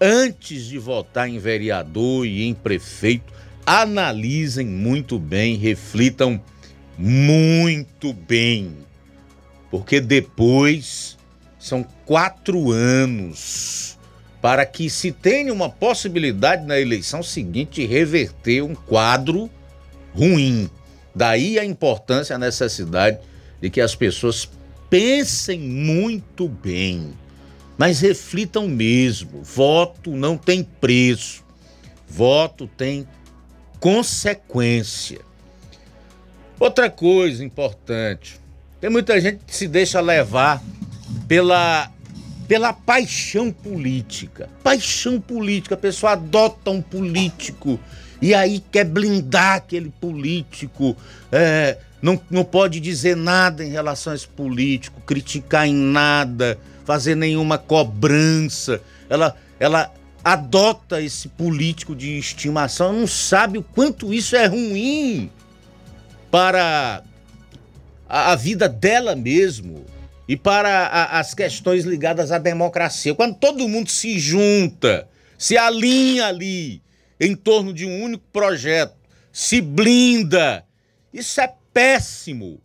antes de votar em vereador e em prefeito, analisem muito bem, reflitam muito bem porque depois são quatro anos para que se tenha uma possibilidade na eleição seguinte reverter um quadro ruim. Daí a importância, a necessidade de que as pessoas pensem muito bem, mas reflitam mesmo. Voto não tem preço, voto tem consequência. Outra coisa importante: tem muita gente que se deixa levar pela, pela paixão política. Paixão política, a pessoa adota um político e aí quer blindar aquele político, é, não, não pode dizer nada em relação a esse político, criticar em nada, fazer nenhuma cobrança. Ela, ela adota esse político de estimação, não sabe o quanto isso é ruim para a, a vida dela mesmo e para as questões ligadas à democracia. Quando todo mundo se junta, se alinha ali em torno de um único projeto, se blinda, isso é péssimo.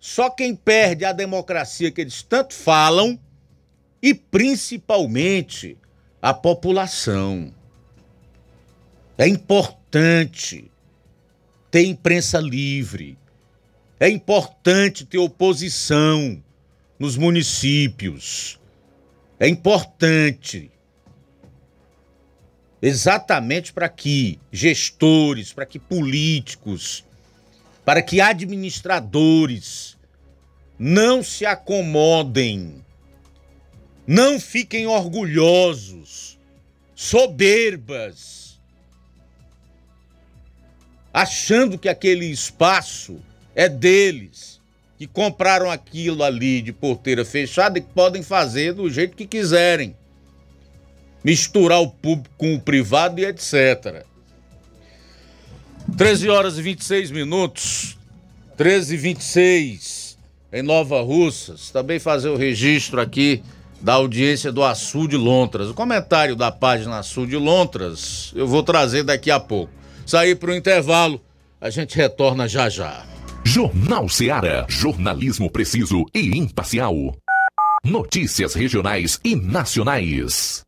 Só quem perde a democracia que eles tanto falam e principalmente a população. É importante ter imprensa livre. É importante ter oposição nos municípios. É importante exatamente para que gestores, para que políticos, para que administradores não se acomodem, não fiquem orgulhosos, soberbas, achando que aquele espaço é deles, que compraram aquilo ali de porteira fechada e que podem fazer do jeito que quiserem misturar o público com o privado e etc. 13 horas e 26 minutos, 13 e 26 em Nova Russas. Também fazer o registro aqui da audiência do Açu de Lontras. O comentário da página Açu de Lontras eu vou trazer daqui a pouco. Sair para o intervalo, a gente retorna já já. Jornal Seara. Jornalismo preciso e imparcial. Notícias regionais e nacionais.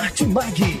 Martimag.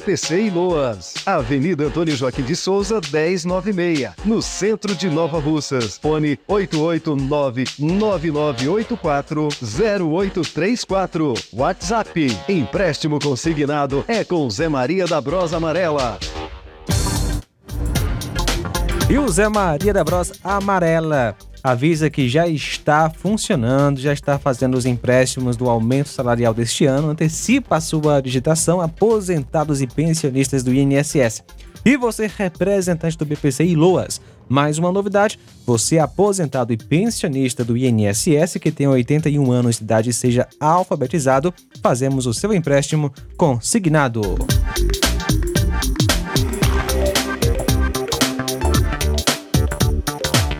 BPC e Loas. Avenida Antônio Joaquim de Souza, 1096, no centro de Nova Russas. Fone 889-9984-0834. WhatsApp. Empréstimo consignado é com Zé Maria da Brosa Amarela. E o Zé Maria da Bros Amarela avisa que já está funcionando, já está fazendo os empréstimos do aumento salarial deste ano, antecipa a sua digitação aposentados e pensionistas do INSS. E você, representante do BPC e Loas, mais uma novidade: você, aposentado e pensionista do INSS que tem 81 anos de idade e seja alfabetizado, fazemos o seu empréstimo consignado.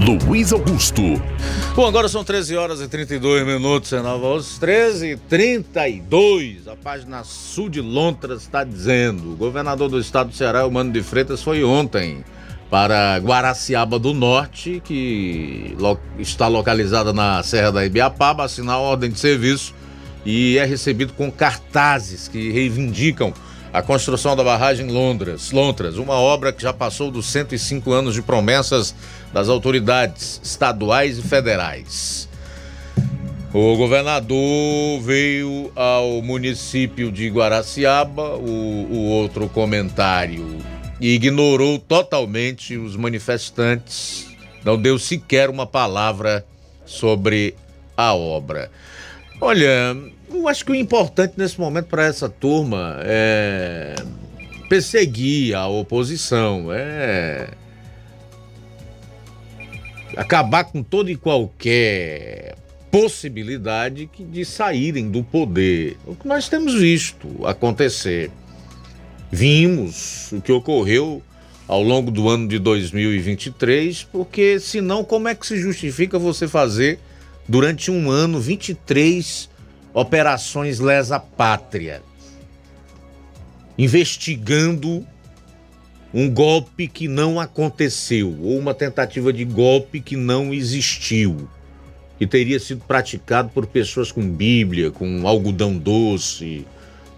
Luiz Augusto. Bom, agora são 13 horas e 32 minutos em Nova Osso. 13 e 32. A página sul de Lontras está dizendo: o governador do estado do Ceará, o Mano de Freitas, foi ontem para Guaraciaba do Norte, que lo está localizada na Serra da Ibiapaba, assinar ordem de serviço e é recebido com cartazes que reivindicam a construção da barragem Londras, Lontras, uma obra que já passou dos 105 anos de promessas das autoridades estaduais e federais. O governador veio ao município de Guaraciaba, o, o outro comentário, ignorou totalmente os manifestantes, não deu sequer uma palavra sobre a obra. Olha, eu acho que o importante nesse momento para essa turma é perseguir a oposição, é acabar com toda e qualquer possibilidade de saírem do poder. O que nós temos visto acontecer. Vimos o que ocorreu ao longo do ano de 2023, porque senão como é que se justifica você fazer durante um ano 23 operações lesa pátria, investigando um golpe que não aconteceu ou uma tentativa de golpe que não existiu e teria sido praticado por pessoas com Bíblia, com algodão doce,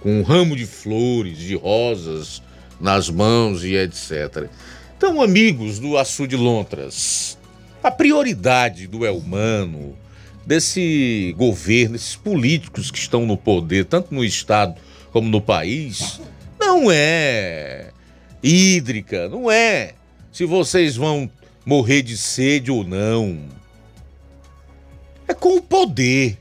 com um ramo de flores, de rosas nas mãos e etc. Então, amigos do Açu de Lontras, a prioridade do Elmano, desse governo, esses políticos que estão no poder, tanto no Estado como no país, não é hídrica, não é se vocês vão morrer de sede ou não. É com o poder.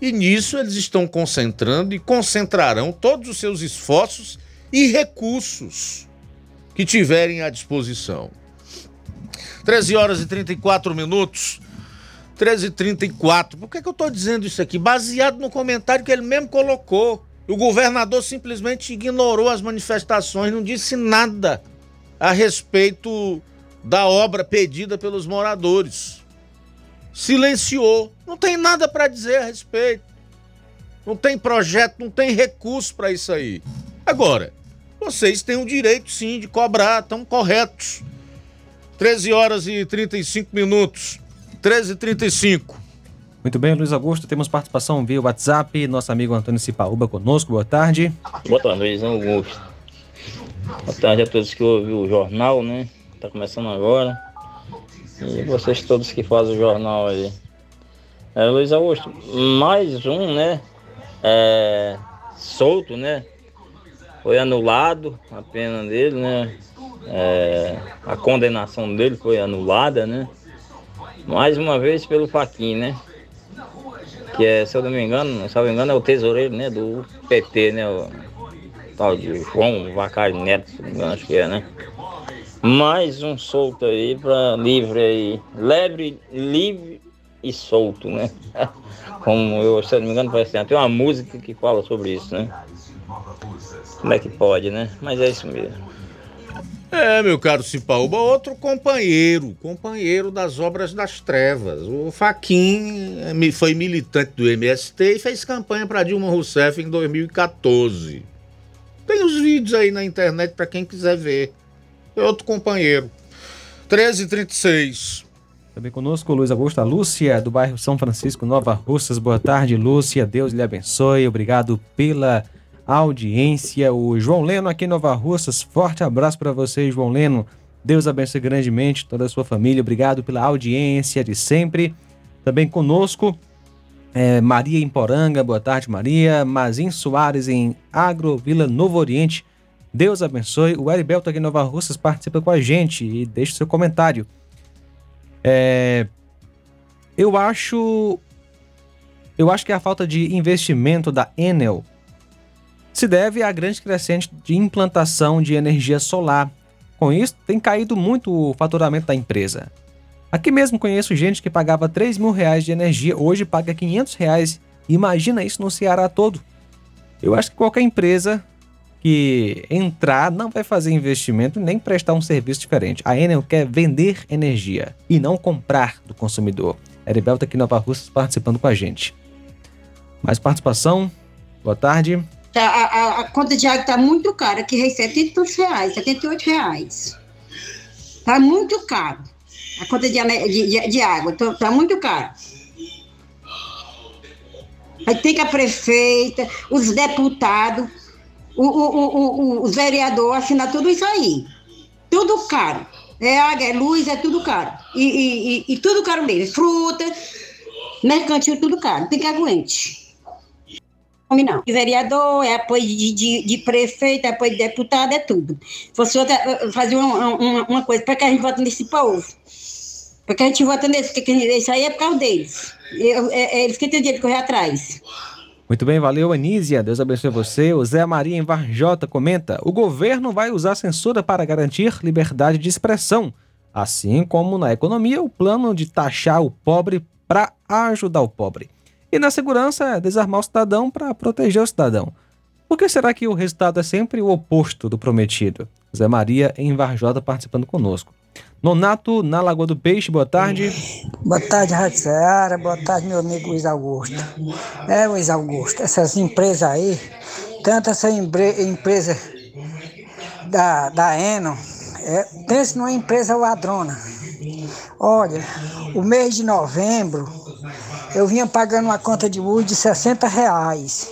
E nisso eles estão concentrando e concentrarão todos os seus esforços e recursos que tiverem à disposição. 13 horas e 34 minutos. 13h34. Por que, que eu estou dizendo isso aqui? Baseado no comentário que ele mesmo colocou. O governador simplesmente ignorou as manifestações, não disse nada a respeito da obra pedida pelos moradores. Silenciou. Não tem nada para dizer a respeito. Não tem projeto, não tem recurso para isso aí. Agora, vocês têm o direito sim de cobrar, estão corretos. 13 horas e 35 minutos. 13h35. Muito bem, Luiz Augusto, temos participação via WhatsApp. Nosso amigo Antônio Cipaúba conosco. Boa tarde. Boa tarde, Luiz Augusto. Boa tarde a todos que ouvem o jornal, né? Tá começando agora. E vocês todos que fazem o jornal aí. É, Luiz Augusto, mais um, né? É, solto, né? Foi anulado a pena dele, né? É, a condenação dele foi anulada, né? Mais uma vez pelo Faquin, né? Que é, se eu não me engano, se eu não me engano, é o tesoureiro, né? Do PT, né? O tal de João Vacari Neto, se não me engano, acho que é, né? Mais um solto aí para livre aí. Livre, livre e solto, né? [LAUGHS] Como eu, se eu não me engano, parece que tem uma música que fala sobre isso, né? Como é que pode, né? Mas é isso mesmo. É, meu caro Cipaúba, outro companheiro, companheiro das obras das trevas. O Faquin eh, foi militante do MST e fez campanha para Dilma Rousseff em 2014. Tem os vídeos aí na internet para quem quiser ver. É outro companheiro. 13h36. Também conosco, Luiz Augusto, a Lúcia, do bairro São Francisco, Nova Russas. Boa tarde, Lúcia. Deus lhe abençoe. Obrigado pela audiência. O João Leno aqui em Nova Russas. Forte abraço para você, João Leno. Deus abençoe grandemente toda a sua família. Obrigado pela audiência de sempre. Também conosco, é, Maria em Poranga. Boa tarde, Maria. Mazin Soares em Agrovila Novo Oriente. Deus abençoe. O Heriberto aqui em Nova Russas participa com a gente e deixa seu comentário. É, eu acho. Eu acho que a falta de investimento da Enel se deve à grande crescente de implantação de energia solar. Com isso, tem caído muito o faturamento da empresa. Aqui mesmo conheço gente que pagava 3 mil reais de energia, hoje paga 500 reais. Imagina isso no Ceará todo. Eu acho que qualquer empresa que entrar não vai fazer investimento nem prestar um serviço diferente. A Enel quer vender energia e não comprar do consumidor. Heriberto aqui em Nova Rússia participando com a gente. Mais participação? Boa tarde. Tá, a, a, conta de água está muito cara, aqui é 70 reais, 78 reais. Está muito caro. A conta de, de, de água está tá muito caro. Aí tem que a prefeita, os deputados, o, o, o, o, vereador assinar tudo isso aí. Tudo caro. É água, é luz, é tudo caro. E, e, e, e tudo caro mesmo. Fruta, mercantil, tudo caro. Tem que aguente. Não. Vereador, é apoio de, de, de, prefeito, é apoio de deputado, é tudo. Se fosse outra, fazer uma, uma, uma coisa, para que a gente vota nesse povo? Porque a gente vota nesse, porque isso aí é por causa deles. É, é, é eles que têm dinheiro de correr atrás. Muito bem, valeu, Anísia. Deus abençoe você. O Zé Maria em Varjota comenta: o governo vai usar censura para garantir liberdade de expressão. Assim como na economia, o plano de taxar o pobre para ajudar o pobre. E na segurança, é desarmar o cidadão para proteger o cidadão. Por que será que o resultado é sempre o oposto do prometido? Zé Maria em Varjota participando conosco. Nonato, na Lagoa do Peixe, boa tarde. Boa tarde, Rádio Seara. Boa tarde, meu amigo Luiz Augusto. É, Luiz Augusto, essas empresas aí, tanto essa empresa da, da Eno, é, pense numa empresa ladrona. Olha, o mês de novembro, eu vinha pagando uma conta de luz de 60 reais.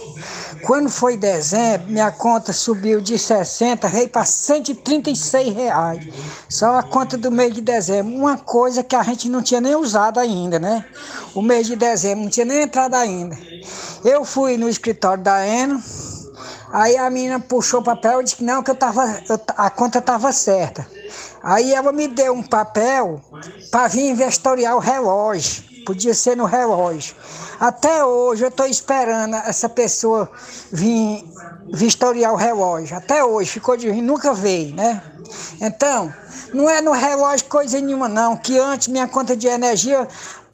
Quando foi dezembro, minha conta subiu de 60 reais para 136 reais. Só a conta do mês de dezembro. Uma coisa que a gente não tinha nem usado ainda, né? O mês de dezembro não tinha nem entrado ainda. Eu fui no escritório da Eno, aí a menina puxou o papel e disse que não, que eu tava, eu, a conta estava certa. Aí ela me deu um papel para vir investoriar o relógio. Podia ser no relógio. Até hoje eu estou esperando essa pessoa vir vistoriar o relógio. Até hoje, ficou de nunca veio, né? Então, não é no relógio coisa nenhuma, não. Que antes minha conta de energia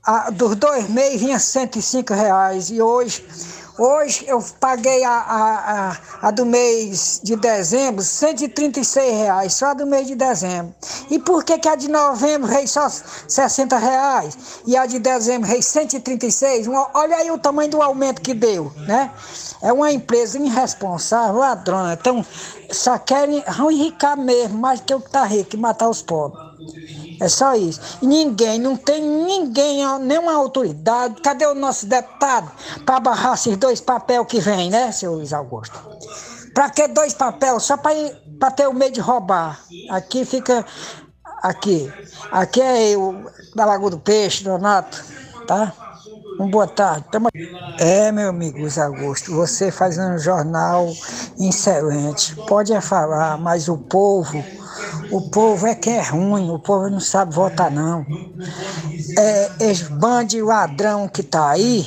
a, dos dois meses vinha 105 reais. E hoje Hoje eu paguei a, a, a, a, do mês de dezembro 136 reais, só do mês de dezembro. E por que, que a de novembro veio só 60 reais e a de dezembro veio 136? Olha aí o tamanho do aumento que deu, né? É uma empresa irresponsável, ladrona. Então, só querem enricar mesmo, mais que o que está rico, matar os pobres. É só isso. Ninguém, não tem ninguém, nenhuma autoridade. Cadê o nosso deputado para barrar esses dois papéis que vem, né, seu Luiz Augusto? Para que dois papéis? Só para ter o meio de roubar. Aqui fica. Aqui. Aqui é eu, da Lagoa do Peixe, Donato, tá? Um boa tarde. Tamo... É, meu amigo Luiz Augusto, você faz um jornal excelente. Pode falar, mas o povo o povo é que é ruim, o povo não sabe votar, não. É, esse bando ladrão que tá aí,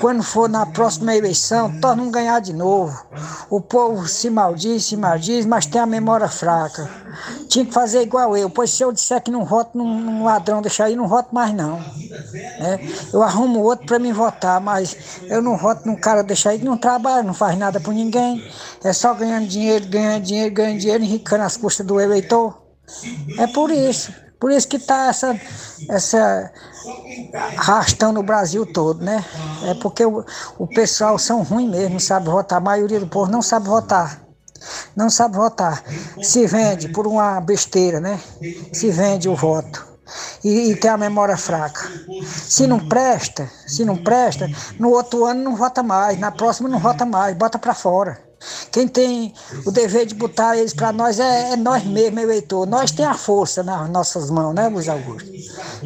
quando for na próxima eleição, tornam ganhar de novo. O povo se maldiz, se maldiz, mas tem a memória fraca. Tinha que fazer igual eu, pois se eu disser que não voto num, num ladrão, deixar aí, não voto mais não. É, eu arrumo outro para me votar, mas eu não voto num cara deixar aí que não trabalha, não faz nada por ninguém. É só ganhando dinheiro, ganhando dinheiro, ganhando dinheiro, enricando as custas do eleitor. É por isso. Por isso que está essa, essa rastão no Brasil todo, né? É porque o, o pessoal são ruins mesmo, sabe votar. A maioria do povo não sabe votar. Não sabe votar. Se vende por uma besteira, né? Se vende o voto. E, e tem a memória fraca. Se não presta, se não presta, no outro ano não vota mais, na próxima não vota mais, bota para fora. Quem tem o dever de botar eles para nós é, é, nós mesmos, eleitor. Nós temos a força nas nossas mãos, né, Luiz Augusto?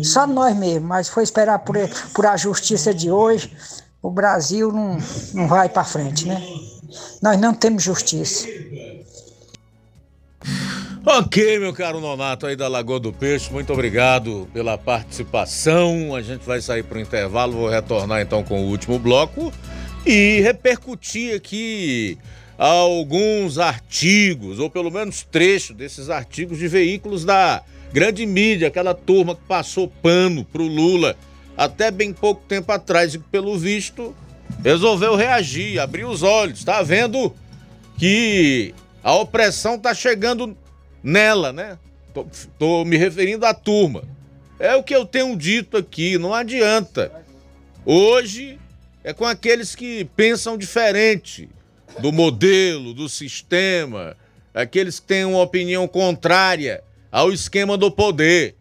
Só nós mesmos, mas foi esperar por, por a justiça de hoje, o Brasil não, não vai para frente, né? Nós não temos justiça. Ok, meu caro Nonato aí da Lagoa do Peixe, muito obrigado pela participação. A gente vai sair para o intervalo, vou retornar então com o último bloco e repercutir aqui alguns artigos, ou pelo menos trecho desses artigos de veículos da grande mídia, aquela turma que passou pano pro Lula até bem pouco tempo atrás e que, pelo visto, resolveu reagir, abrir os olhos. Tá vendo que a opressão tá chegando nela, né? Tô, tô me referindo à turma. É o que eu tenho dito aqui, não adianta. Hoje é com aqueles que pensam diferente do modelo, do sistema, aqueles que têm uma opinião contrária ao esquema do poder.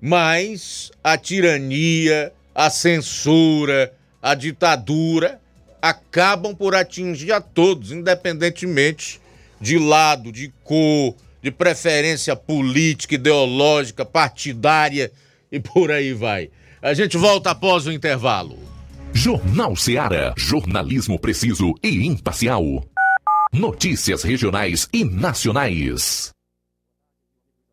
Mas a tirania, a censura, a ditadura acabam por atingir a todos, independentemente de lado, de cor, de preferência política, ideológica, partidária e por aí vai. A gente volta após o intervalo. Jornal Seara. Jornalismo preciso e imparcial. Notícias regionais e nacionais.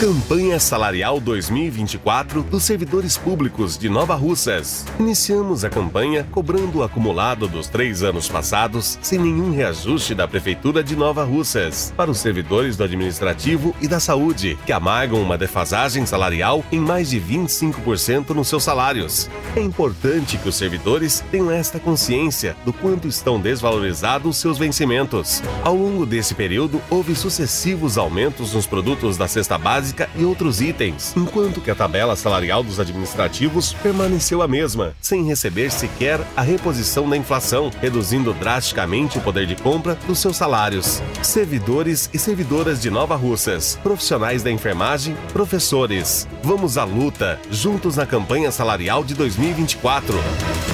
Campanha Salarial 2024 dos servidores públicos de Nova Russas. Iniciamos a campanha cobrando o acumulado dos três anos passados sem nenhum reajuste da Prefeitura de Nova Russas para os servidores do Administrativo e da Saúde, que amargam uma defasagem salarial em mais de 25% nos seus salários. É importante que os servidores tenham esta consciência do quanto estão desvalorizados seus vencimentos. Ao longo desse período, houve sucessivos aumentos nos produtos da cesta básica e outros itens, enquanto que a tabela salarial dos administrativos permaneceu a mesma, sem receber sequer a reposição da inflação, reduzindo drasticamente o poder de compra dos seus salários. Servidores e servidoras de Nova Russas, profissionais da enfermagem, professores. Vamos à luta, juntos na campanha salarial de 2024.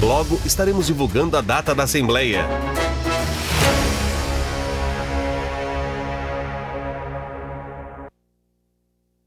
Logo estaremos divulgando a data da Assembleia.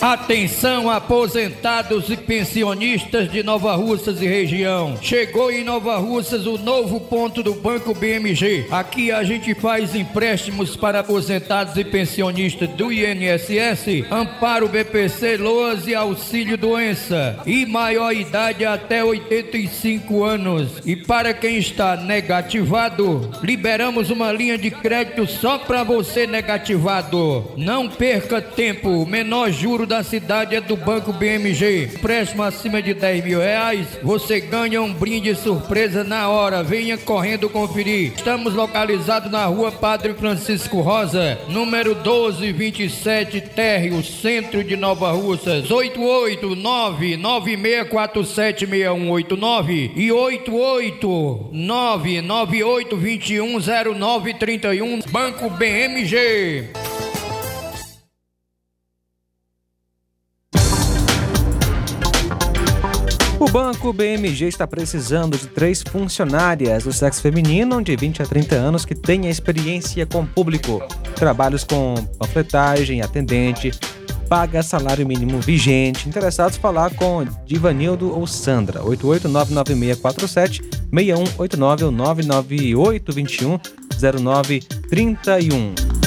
Atenção aposentados e pensionistas de Nova Russas e região. Chegou em Nova Russas o novo ponto do Banco BMG. Aqui a gente faz empréstimos para aposentados e pensionistas do INSS, Amparo BPC, Loas e Auxílio Doença. E maior idade até 85 anos. E para quem está negativado, liberamos uma linha de crédito só para você negativado. Não perca tempo. Menor juro da cidade é do Banco BMG. Empréstimo acima de 10 mil reais, você ganha um brinde surpresa na hora. Venha correndo conferir. Estamos localizados na rua Padre Francisco Rosa, número 1227, Térreo, centro de Nova Russas. 889-9647-6189 e 889-9821-0931. Banco BMG. O Banco BMG está precisando de três funcionárias do sexo feminino de 20 a 30 anos que tenha experiência com público, trabalhos com panfletagem, atendente, paga salário mínimo vigente. Interessados falar com Divanildo ou Sandra, 8899647 6189 ou 99821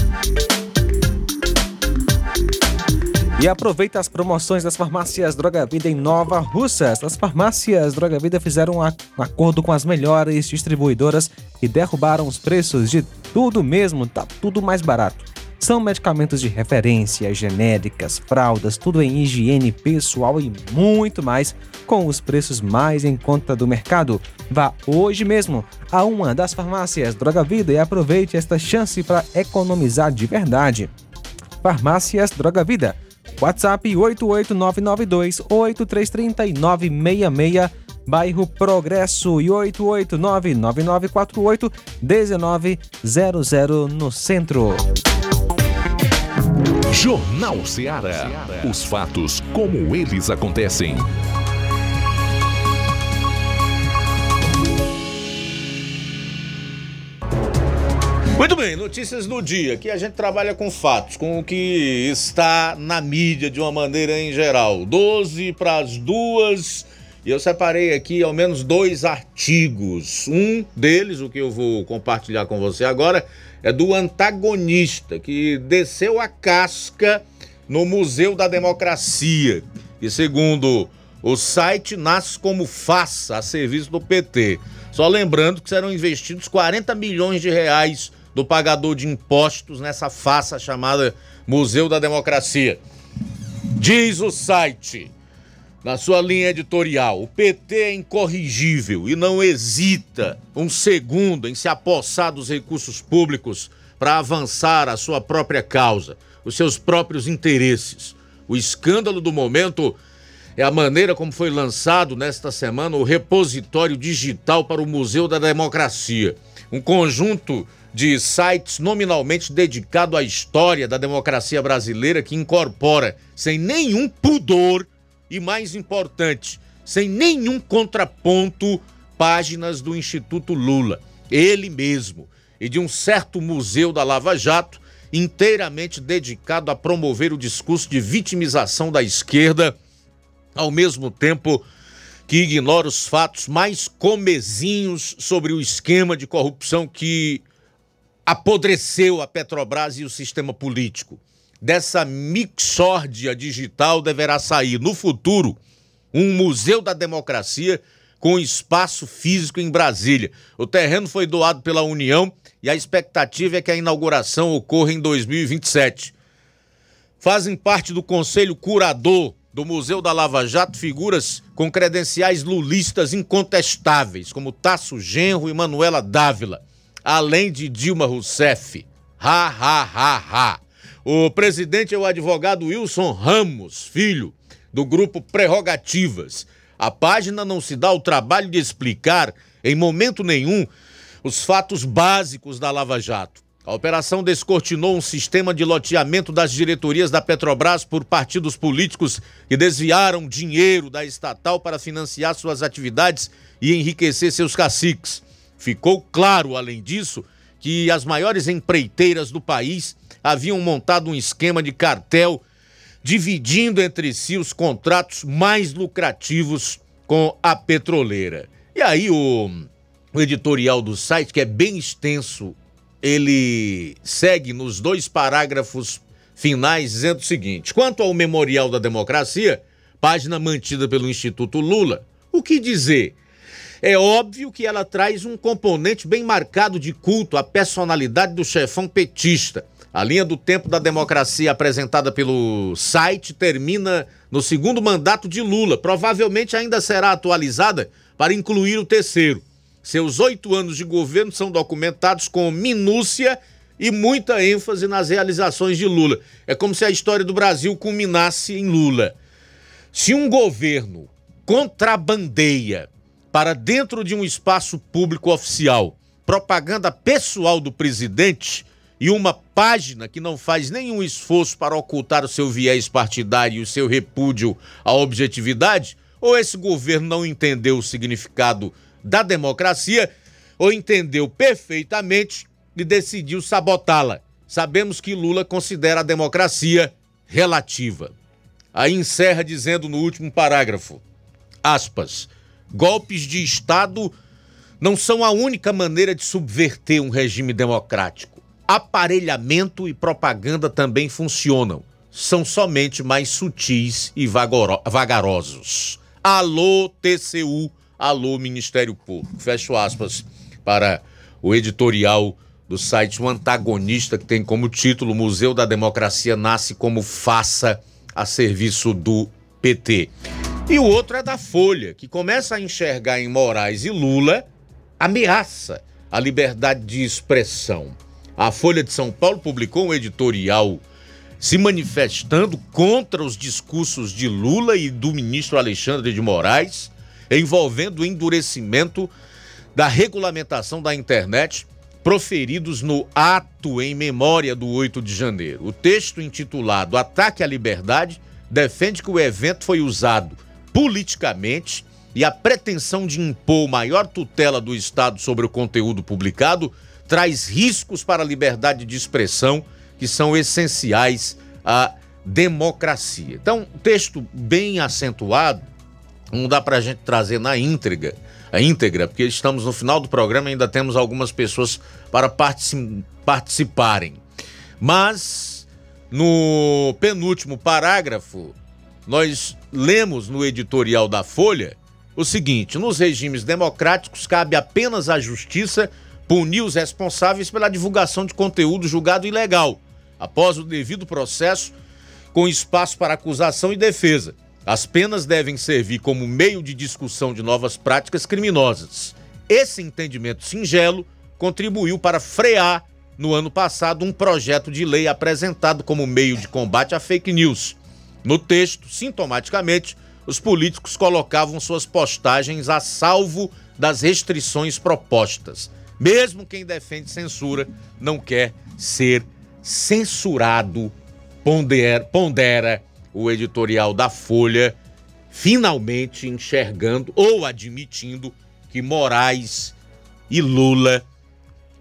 E aproveita as promoções das farmácias Droga Vida em Nova Russas. As farmácias Droga Vida fizeram um acordo com as melhores distribuidoras e derrubaram os preços de tudo mesmo, tá tudo mais barato. São medicamentos de referência, genéricas, fraldas, tudo em higiene pessoal e muito mais, com os preços mais em conta do mercado. Vá hoje mesmo a uma das farmácias Droga Vida e aproveite esta chance para economizar de verdade. Farmácias Droga Vida WhatsApp 88992 833966 bairro Progresso e 8899948 1900 no centro. Jornal Ceará. Os fatos como eles acontecem. Muito bem, notícias do dia. Aqui a gente trabalha com fatos, com o que está na mídia de uma maneira em geral. 12 para as duas. E eu separei aqui ao menos dois artigos. Um deles, o que eu vou compartilhar com você agora, é do antagonista, que desceu a casca no Museu da Democracia. E segundo o site, nasce como faça a serviço do PT. Só lembrando que serão investidos 40 milhões de reais do pagador de impostos nessa faça chamada Museu da Democracia. Diz o site, na sua linha editorial, o PT é incorrigível e não hesita um segundo em se apossar dos recursos públicos para avançar a sua própria causa, os seus próprios interesses. O escândalo do momento é a maneira como foi lançado nesta semana o repositório digital para o Museu da Democracia, um conjunto de sites nominalmente dedicado à história da democracia brasileira que incorpora, sem nenhum pudor e, mais importante, sem nenhum contraponto, páginas do Instituto Lula, ele mesmo, e de um certo museu da Lava Jato, inteiramente dedicado a promover o discurso de vitimização da esquerda, ao mesmo tempo que ignora os fatos mais comezinhos sobre o esquema de corrupção que apodreceu a Petrobras e o sistema político. Dessa mixórdia digital deverá sair no futuro um museu da democracia com espaço físico em Brasília. O terreno foi doado pela União e a expectativa é que a inauguração ocorra em 2027. Fazem parte do conselho curador do Museu da Lava Jato figuras com credenciais lulistas incontestáveis, como Tasso Genro e Manuela Dávila além de Dilma Rousseff. Ha, ha, ha, ha. O presidente é o advogado Wilson Ramos, filho do grupo Prerrogativas. A página não se dá o trabalho de explicar, em momento nenhum, os fatos básicos da Lava Jato. A operação descortinou um sistema de loteamento das diretorias da Petrobras por partidos políticos que desviaram dinheiro da estatal para financiar suas atividades e enriquecer seus caciques. Ficou claro, além disso, que as maiores empreiteiras do país haviam montado um esquema de cartel dividindo entre si os contratos mais lucrativos com a petroleira. E aí o, o editorial do site, que é bem extenso ele segue nos dois parágrafos finais dizendo o seguinte: quanto ao Memorial da Democracia, página mantida pelo Instituto Lula, o que dizer? É óbvio que ela traz um componente bem marcado de culto à personalidade do chefão petista. A linha do tempo da democracia apresentada pelo site termina no segundo mandato de Lula. Provavelmente ainda será atualizada para incluir o terceiro. Seus oito anos de governo são documentados com minúcia e muita ênfase nas realizações de Lula. É como se a história do Brasil culminasse em Lula. Se um governo contrabandeia para dentro de um espaço público oficial propaganda pessoal do presidente e uma página que não faz nenhum esforço para ocultar o seu viés partidário e o seu repúdio à objetividade, ou esse governo não entendeu o significado da democracia ou entendeu perfeitamente e decidiu sabotá-la. Sabemos que Lula considera a democracia relativa. Aí encerra dizendo no último parágrafo, aspas, golpes de Estado não são a única maneira de subverter um regime democrático. Aparelhamento e propaganda também funcionam. São somente mais sutis e vagarosos. Alô, TCU, Alô Ministério Público. Fecho aspas para o editorial do site O Antagonista, que tem como título Museu da Democracia nasce como faça a serviço do PT. E o outro é da Folha, que começa a enxergar em Moraes e Lula ameaça à liberdade de expressão. A Folha de São Paulo publicou um editorial se manifestando contra os discursos de Lula e do ministro Alexandre de Moraes envolvendo o endurecimento da regulamentação da internet proferidos no ato em memória do 8 de janeiro. O texto intitulado Ataque à Liberdade defende que o evento foi usado politicamente e a pretensão de impor maior tutela do Estado sobre o conteúdo publicado traz riscos para a liberdade de expressão que são essenciais à democracia. Então, texto bem acentuado não dá para a gente trazer na íntegra, a íntegra, porque estamos no final do programa e ainda temos algumas pessoas para particip participarem. Mas no penúltimo parágrafo, nós lemos no editorial da Folha o seguinte: nos regimes democráticos cabe apenas à justiça punir os responsáveis pela divulgação de conteúdo julgado ilegal, após o devido processo, com espaço para acusação e defesa. As penas devem servir como meio de discussão de novas práticas criminosas. Esse entendimento singelo contribuiu para frear, no ano passado, um projeto de lei apresentado como meio de combate à fake news. No texto, sintomaticamente, os políticos colocavam suas postagens a salvo das restrições propostas. Mesmo quem defende censura não quer ser censurado, pondera, o editorial da Folha, finalmente enxergando ou admitindo que Moraes e Lula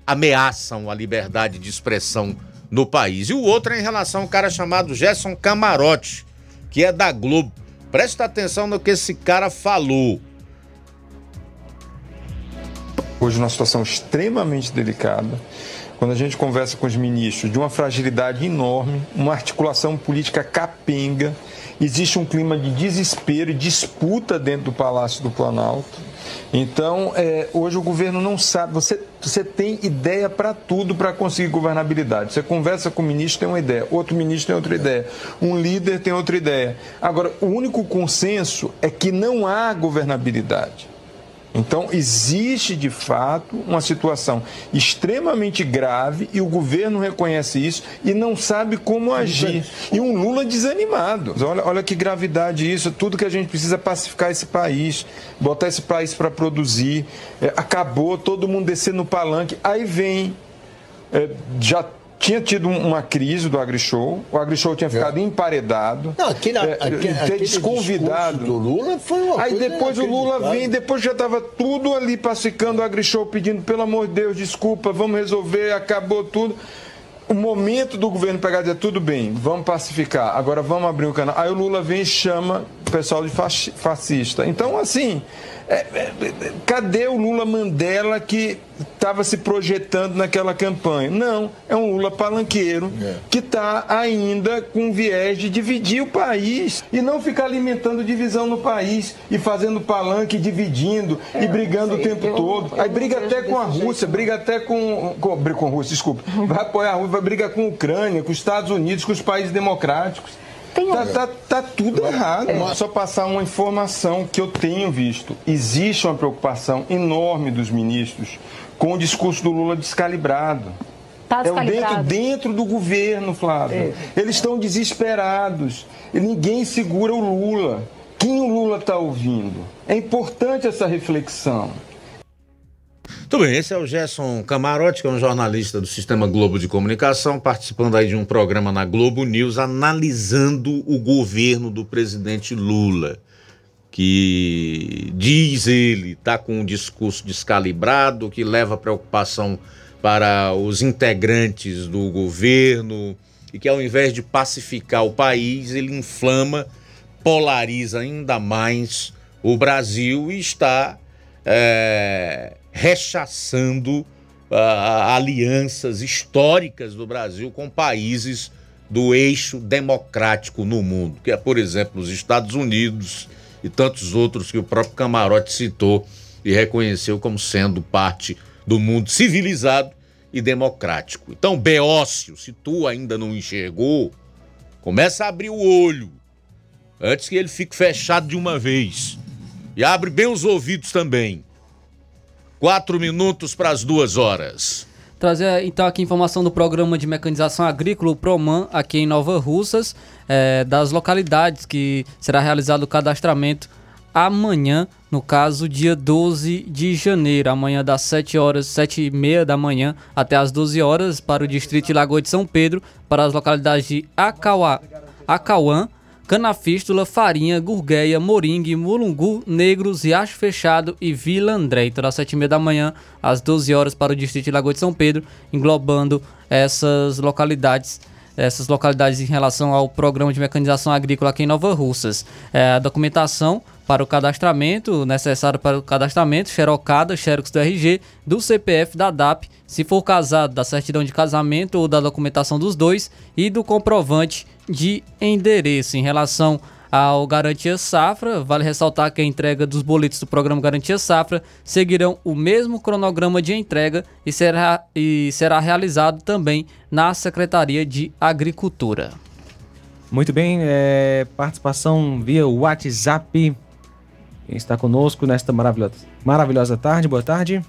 ameaçam a liberdade de expressão no país. E o outro é em relação a um cara chamado Gerson Camarote, que é da Globo. Presta atenção no que esse cara falou. Hoje, uma situação extremamente delicada quando a gente conversa com os ministros, de uma fragilidade enorme, uma articulação política capenga, existe um clima de desespero e disputa dentro do Palácio do Planalto. Então, é, hoje o governo não sabe, você, você tem ideia para tudo para conseguir governabilidade. Você conversa com o ministro, tem uma ideia, outro ministro tem outra ideia, um líder tem outra ideia. Agora, o único consenso é que não há governabilidade. Então, existe de fato uma situação extremamente grave e o governo reconhece isso e não sabe como agir. E um Lula desanimado. Olha, olha que gravidade isso, tudo que a gente precisa pacificar esse país, botar esse país para produzir. É, acabou todo mundo descer no palanque. Aí vem é, já tinha tido um- uma crise do AgriShow, o AgriShow tinha ficado emparedado, Não, aquele- é, aquele- ter desconvidado. do Lula foi uma Aí depois o Lula vem, depois já estava tudo ali pacificando o AgriShow, pedindo, pelo amor de Deus, desculpa, vamos resolver, acabou tudo. O momento do governo pegar e dizer, tudo bem, vamos pacificar, agora vamos abrir o canal. Aí o Lula vem e chama o pessoal de fascista. Então, assim, é, é, é, cadê o Lula Mandela que estava se projetando naquela campanha? Não, é um Lula palanqueiro que está ainda com viés de dividir o país e não ficar alimentando divisão no país e fazendo palanque, dividindo e brigando o tempo todo. Aí briga até com a Rússia, briga até com, com, briga com a Rússia, desculpa. Vai apoiar a Rússia, vai brigar com a Ucrânia, com os Estados Unidos, com os países democráticos. Tá, tá, tá tudo errado. Só passar uma informação que eu tenho visto. Existe uma preocupação enorme dos ministros com o discurso do Lula descalibrado. Tá É o dentro, dentro do governo, Flávio. Eles estão desesperados. E ninguém segura o Lula. Quem o Lula está ouvindo? É importante essa reflexão. Tudo bem, esse é o Gerson Camarote, que é um jornalista do Sistema Globo de Comunicação, participando aí de um programa na Globo News, analisando o governo do presidente Lula, que diz ele está com um discurso descalibrado, que leva preocupação para os integrantes do governo, e que ao invés de pacificar o país, ele inflama, polariza ainda mais o Brasil e está é, rechaçando ah, alianças históricas do Brasil com países do eixo democrático no mundo, que é, por exemplo, os Estados Unidos e tantos outros que o próprio Camarote citou e reconheceu como sendo parte do mundo civilizado e democrático. Então, Beócio, se tu ainda não enxergou, começa a abrir o olho antes que ele fique fechado de uma vez. E abre bem os ouvidos também. Quatro minutos para as duas horas. Trazer então aqui informação do programa de mecanização agrícola, o PROMAN, aqui em Nova Russas, eh, das localidades que será realizado o cadastramento amanhã, no caso, dia 12 de janeiro, amanhã das 7 horas, 7 e meia da manhã até as 12 horas, para o distrito de Lagoa de São Pedro, para as localidades de Acauá, Acauã, Canafístula, Farinha, Gurgueia, Moringue, Mulungu, Negros, Riacho Fechado e Vila André. Então, das 7 e meia da manhã às 12 horas para o distrito de Lagoa de São Pedro, englobando essas localidades essas localidades em relação ao programa de mecanização agrícola aqui em Nova Russas. É, a documentação para o cadastramento, necessário para o cadastramento, xerocada, xerox do RG, do CPF da DAP, se for casado, da certidão de casamento ou da documentação dos dois e do comprovante de endereço. Em relação ao Garantia Safra, vale ressaltar que a entrega dos boletos do programa Garantia Safra seguirão o mesmo cronograma de entrega e será, e será realizado também na Secretaria de Agricultura. Muito bem, é, participação via WhatsApp. Quem está conosco nesta maravilhosa, maravilhosa tarde? Boa tarde.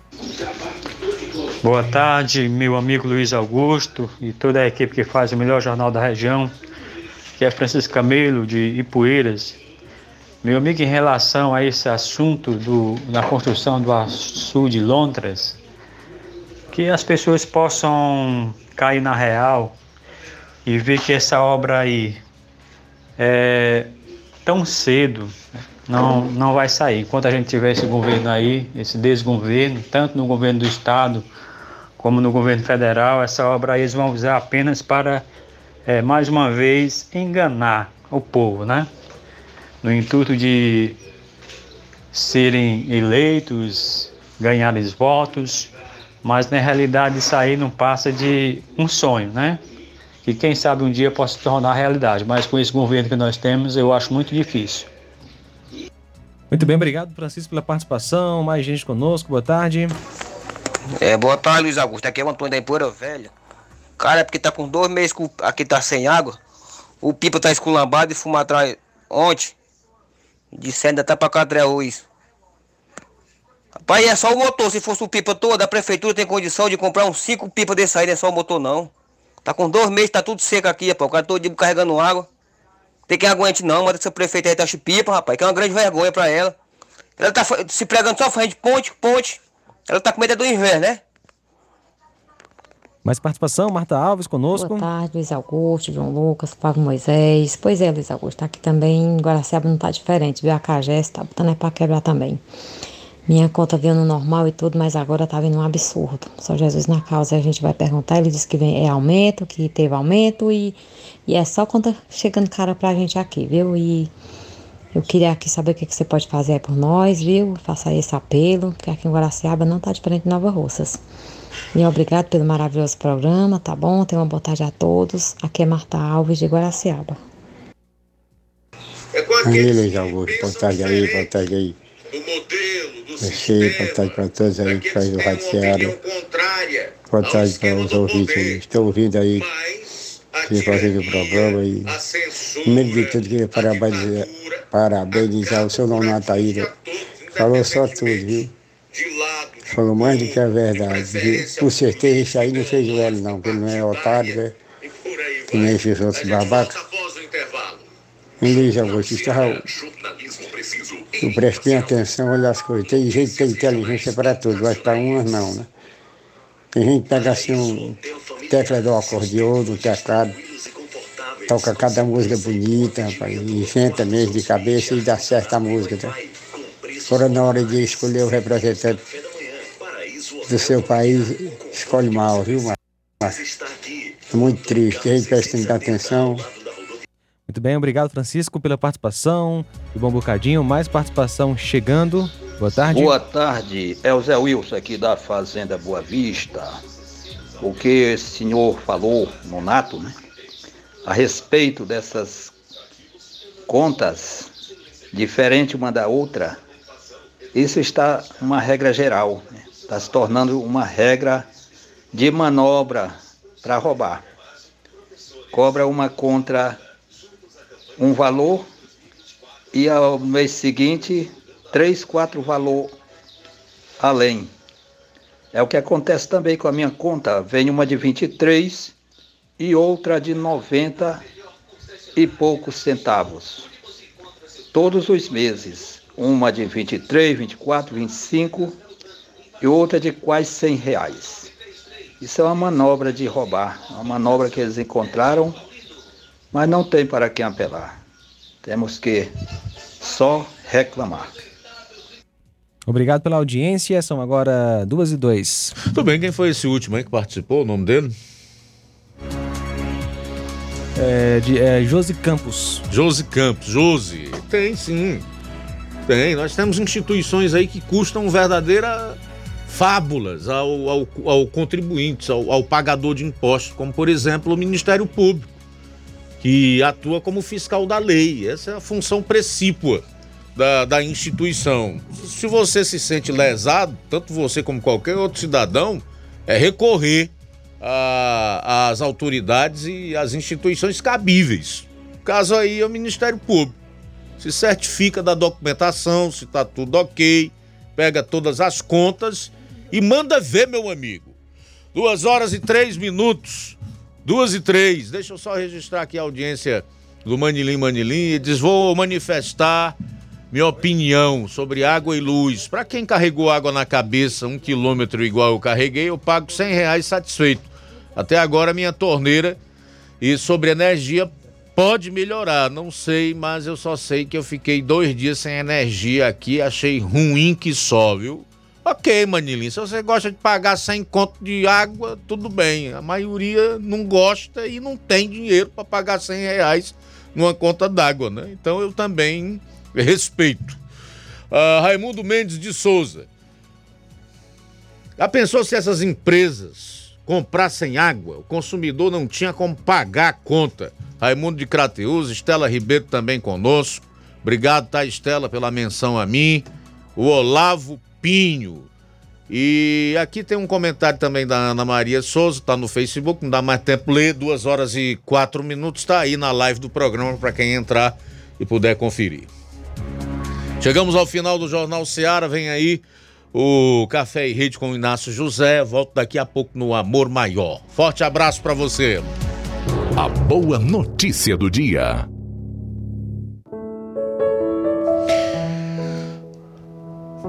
Boa tarde, meu amigo Luiz Augusto e toda a equipe que faz o melhor jornal da região, que é Francisco Camelo de Ipueiras. Meu amigo, em relação a esse assunto do, da construção do Açu de Londres, que as pessoas possam cair na real e ver que essa obra aí é tão cedo não, não vai sair. Enquanto a gente tiver esse governo aí, esse desgoverno, tanto no governo do estado como no governo federal, essa obra aí eles vão usar apenas para, é, mais uma vez, enganar o povo, né? No intuito de serem eleitos, ganharem votos, mas na realidade isso aí não passa de um sonho, né? Que quem sabe um dia possa se tornar realidade, mas com esse governo que nós temos eu acho muito difícil. Muito bem, obrigado, Francisco, pela participação. Mais gente conosco, boa tarde. É, boa tarde, Luiz Augusto. Aqui é o Antônio da Empoeira Velha. Cara, é porque tá com dois meses que aqui tá sem água. O pipa tá esculambado e fuma atrás ontem. Disse ainda tá pra cadrear isso. Rapaz, é só o motor. Se fosse o pipa todo, a prefeitura tem condição de comprar uns cinco pipas desse aí, não é só o motor não. Tá com dois meses, tá tudo seco aqui, rapaz. O cara todo dia carregando água. Tem quem aguente não, manda essa prefeita aí taxa pipa, rapaz, que é uma grande vergonha pra ela. Ela tá se pregando só frente ponte, ponte. Ela tá com medo é do inverno, né? Mais participação, Marta Alves conosco. Boa tarde, Luiz Augusto, João Lucas, Pablo Moisés. Pois é, Luiz Augusto, aqui também Guaraciaba não tá diferente, viu? A Cagés tá botando é pra quebrar também. Minha conta veio no normal e tudo, mas agora tá vindo um absurdo. Só Jesus na causa, a gente vai perguntar, ele disse que vem, é aumento, que teve aumento e, e é só conta chegando cara pra gente aqui, viu? E eu queria aqui saber o que, que você pode fazer por nós, viu? Faça esse apelo, que aqui em Guaraciaba não tá diferente de Nova Russas. E obrigado pelo maravilhoso programa, tá bom? Tenha uma boa tarde a todos. Aqui é Marta Alves de Guaraciaba. Aí, Luiz Augusto, boa tarde aí, boa tarde aí. Você, boa tarde para todos aí que faz o Seara. Boa tarde para os ouvintes aí. Estou ouvindo aí, que fazendo o programa e, primeiro de tudo, queria parabenizar, parabenizar o seu Nonato aí. Falou só tudo, viu? Falou mais do que a verdade. viu? Por certeza, isso aí não fez o L, não, porque ele não é otário, né? Que nem esses outros babacas. E Luiz Augusto, estava. Eu presto bem atenção, olha as coisas. Tem gente que tem inteligência para tudo, mas para umas não, né? Tem gente que pega assim um tecla do acordeão, do teclado, toca cada música bonita, rapaz, inventa mesmo de cabeça e dá certo a música, tá? Fora na hora de escolher o representante do seu país, escolhe mal, viu, Márcio? É muito triste, a gente prestando atenção. Muito bem, obrigado Francisco pela participação. E bom bocadinho, mais participação chegando. Boa tarde. Boa tarde, é o Zé Wilson aqui da Fazenda Boa Vista. O que o senhor falou, Nonato, né? A respeito dessas contas, diferente uma da outra, isso está uma regra geral, né? Está se tornando uma regra de manobra para roubar. Cobra uma contra um valor e ao mês seguinte três, quatro valor além. É o que acontece também com a minha conta. Vem uma de 23 e outra de 90 e poucos centavos. Todos os meses. Uma de 23, 24, 25 e outra de quase 100 reais. Isso é uma manobra de roubar, uma manobra que eles encontraram, mas não tem para quem apelar. Temos que só reclamar. Obrigado pela audiência, são agora duas e dois. Tudo bem, quem foi esse último aí que participou? O nome dele? É, de, é Josi Campos. Josi Campos, Josi. Tem sim. Tem. Nós temos instituições aí que custam verdadeira fábulas ao, ao, ao contribuinte, ao, ao pagador de impostos, como por exemplo o Ministério Público, que atua como fiscal da lei. Essa é a função precípua da, da instituição. Se você se sente lesado, tanto você como qualquer outro cidadão, é recorrer às autoridades e às instituições cabíveis. O caso aí é o Ministério Público. Se certifica da documentação, se está tudo ok, pega todas as contas e manda ver, meu amigo. Duas horas e três minutos. Duas e três. Deixa eu só registrar aqui a audiência do Manilim Manilim. E diz: vou manifestar minha opinião sobre água e luz. Para quem carregou água na cabeça um quilômetro igual eu carreguei, eu pago cem reais satisfeito. Até agora minha torneira e sobre energia pode melhorar, não sei, mas eu só sei que eu fiquei dois dias sem energia aqui, achei ruim que só, viu? Ok, Manilinho, se você gosta de pagar 100 conto de água, tudo bem. A maioria não gosta e não tem dinheiro para pagar 100 reais numa conta d'água, né? Então eu também respeito. Uh, Raimundo Mendes de Souza. Já pensou se essas empresas comprassem água? O consumidor não tinha como pagar a conta. Raimundo de Crateus, Estela Ribeiro também conosco. Obrigado, tá, Estela, pela menção a mim. O Olavo Pinho. E aqui tem um comentário também da Ana Maria Souza, tá no Facebook, não dá mais tempo ler, duas horas e quatro minutos, tá aí na live do programa para quem entrar e puder conferir. Chegamos ao final do Jornal Seara, vem aí o Café e Rede com o Inácio José, volto daqui a pouco no Amor Maior. Forte abraço para você. A boa notícia do dia.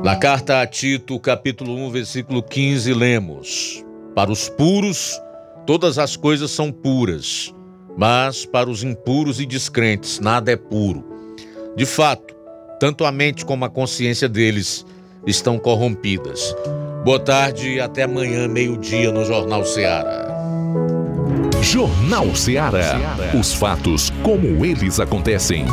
Na carta a Tito, capítulo 1, versículo 15, lemos: Para os puros todas as coisas são puras, mas para os impuros e descrentes nada é puro. De fato, tanto a mente como a consciência deles estão corrompidas. Boa tarde e até amanhã, meio-dia, no Jornal Seara. Jornal Seara. Os fatos como eles acontecem.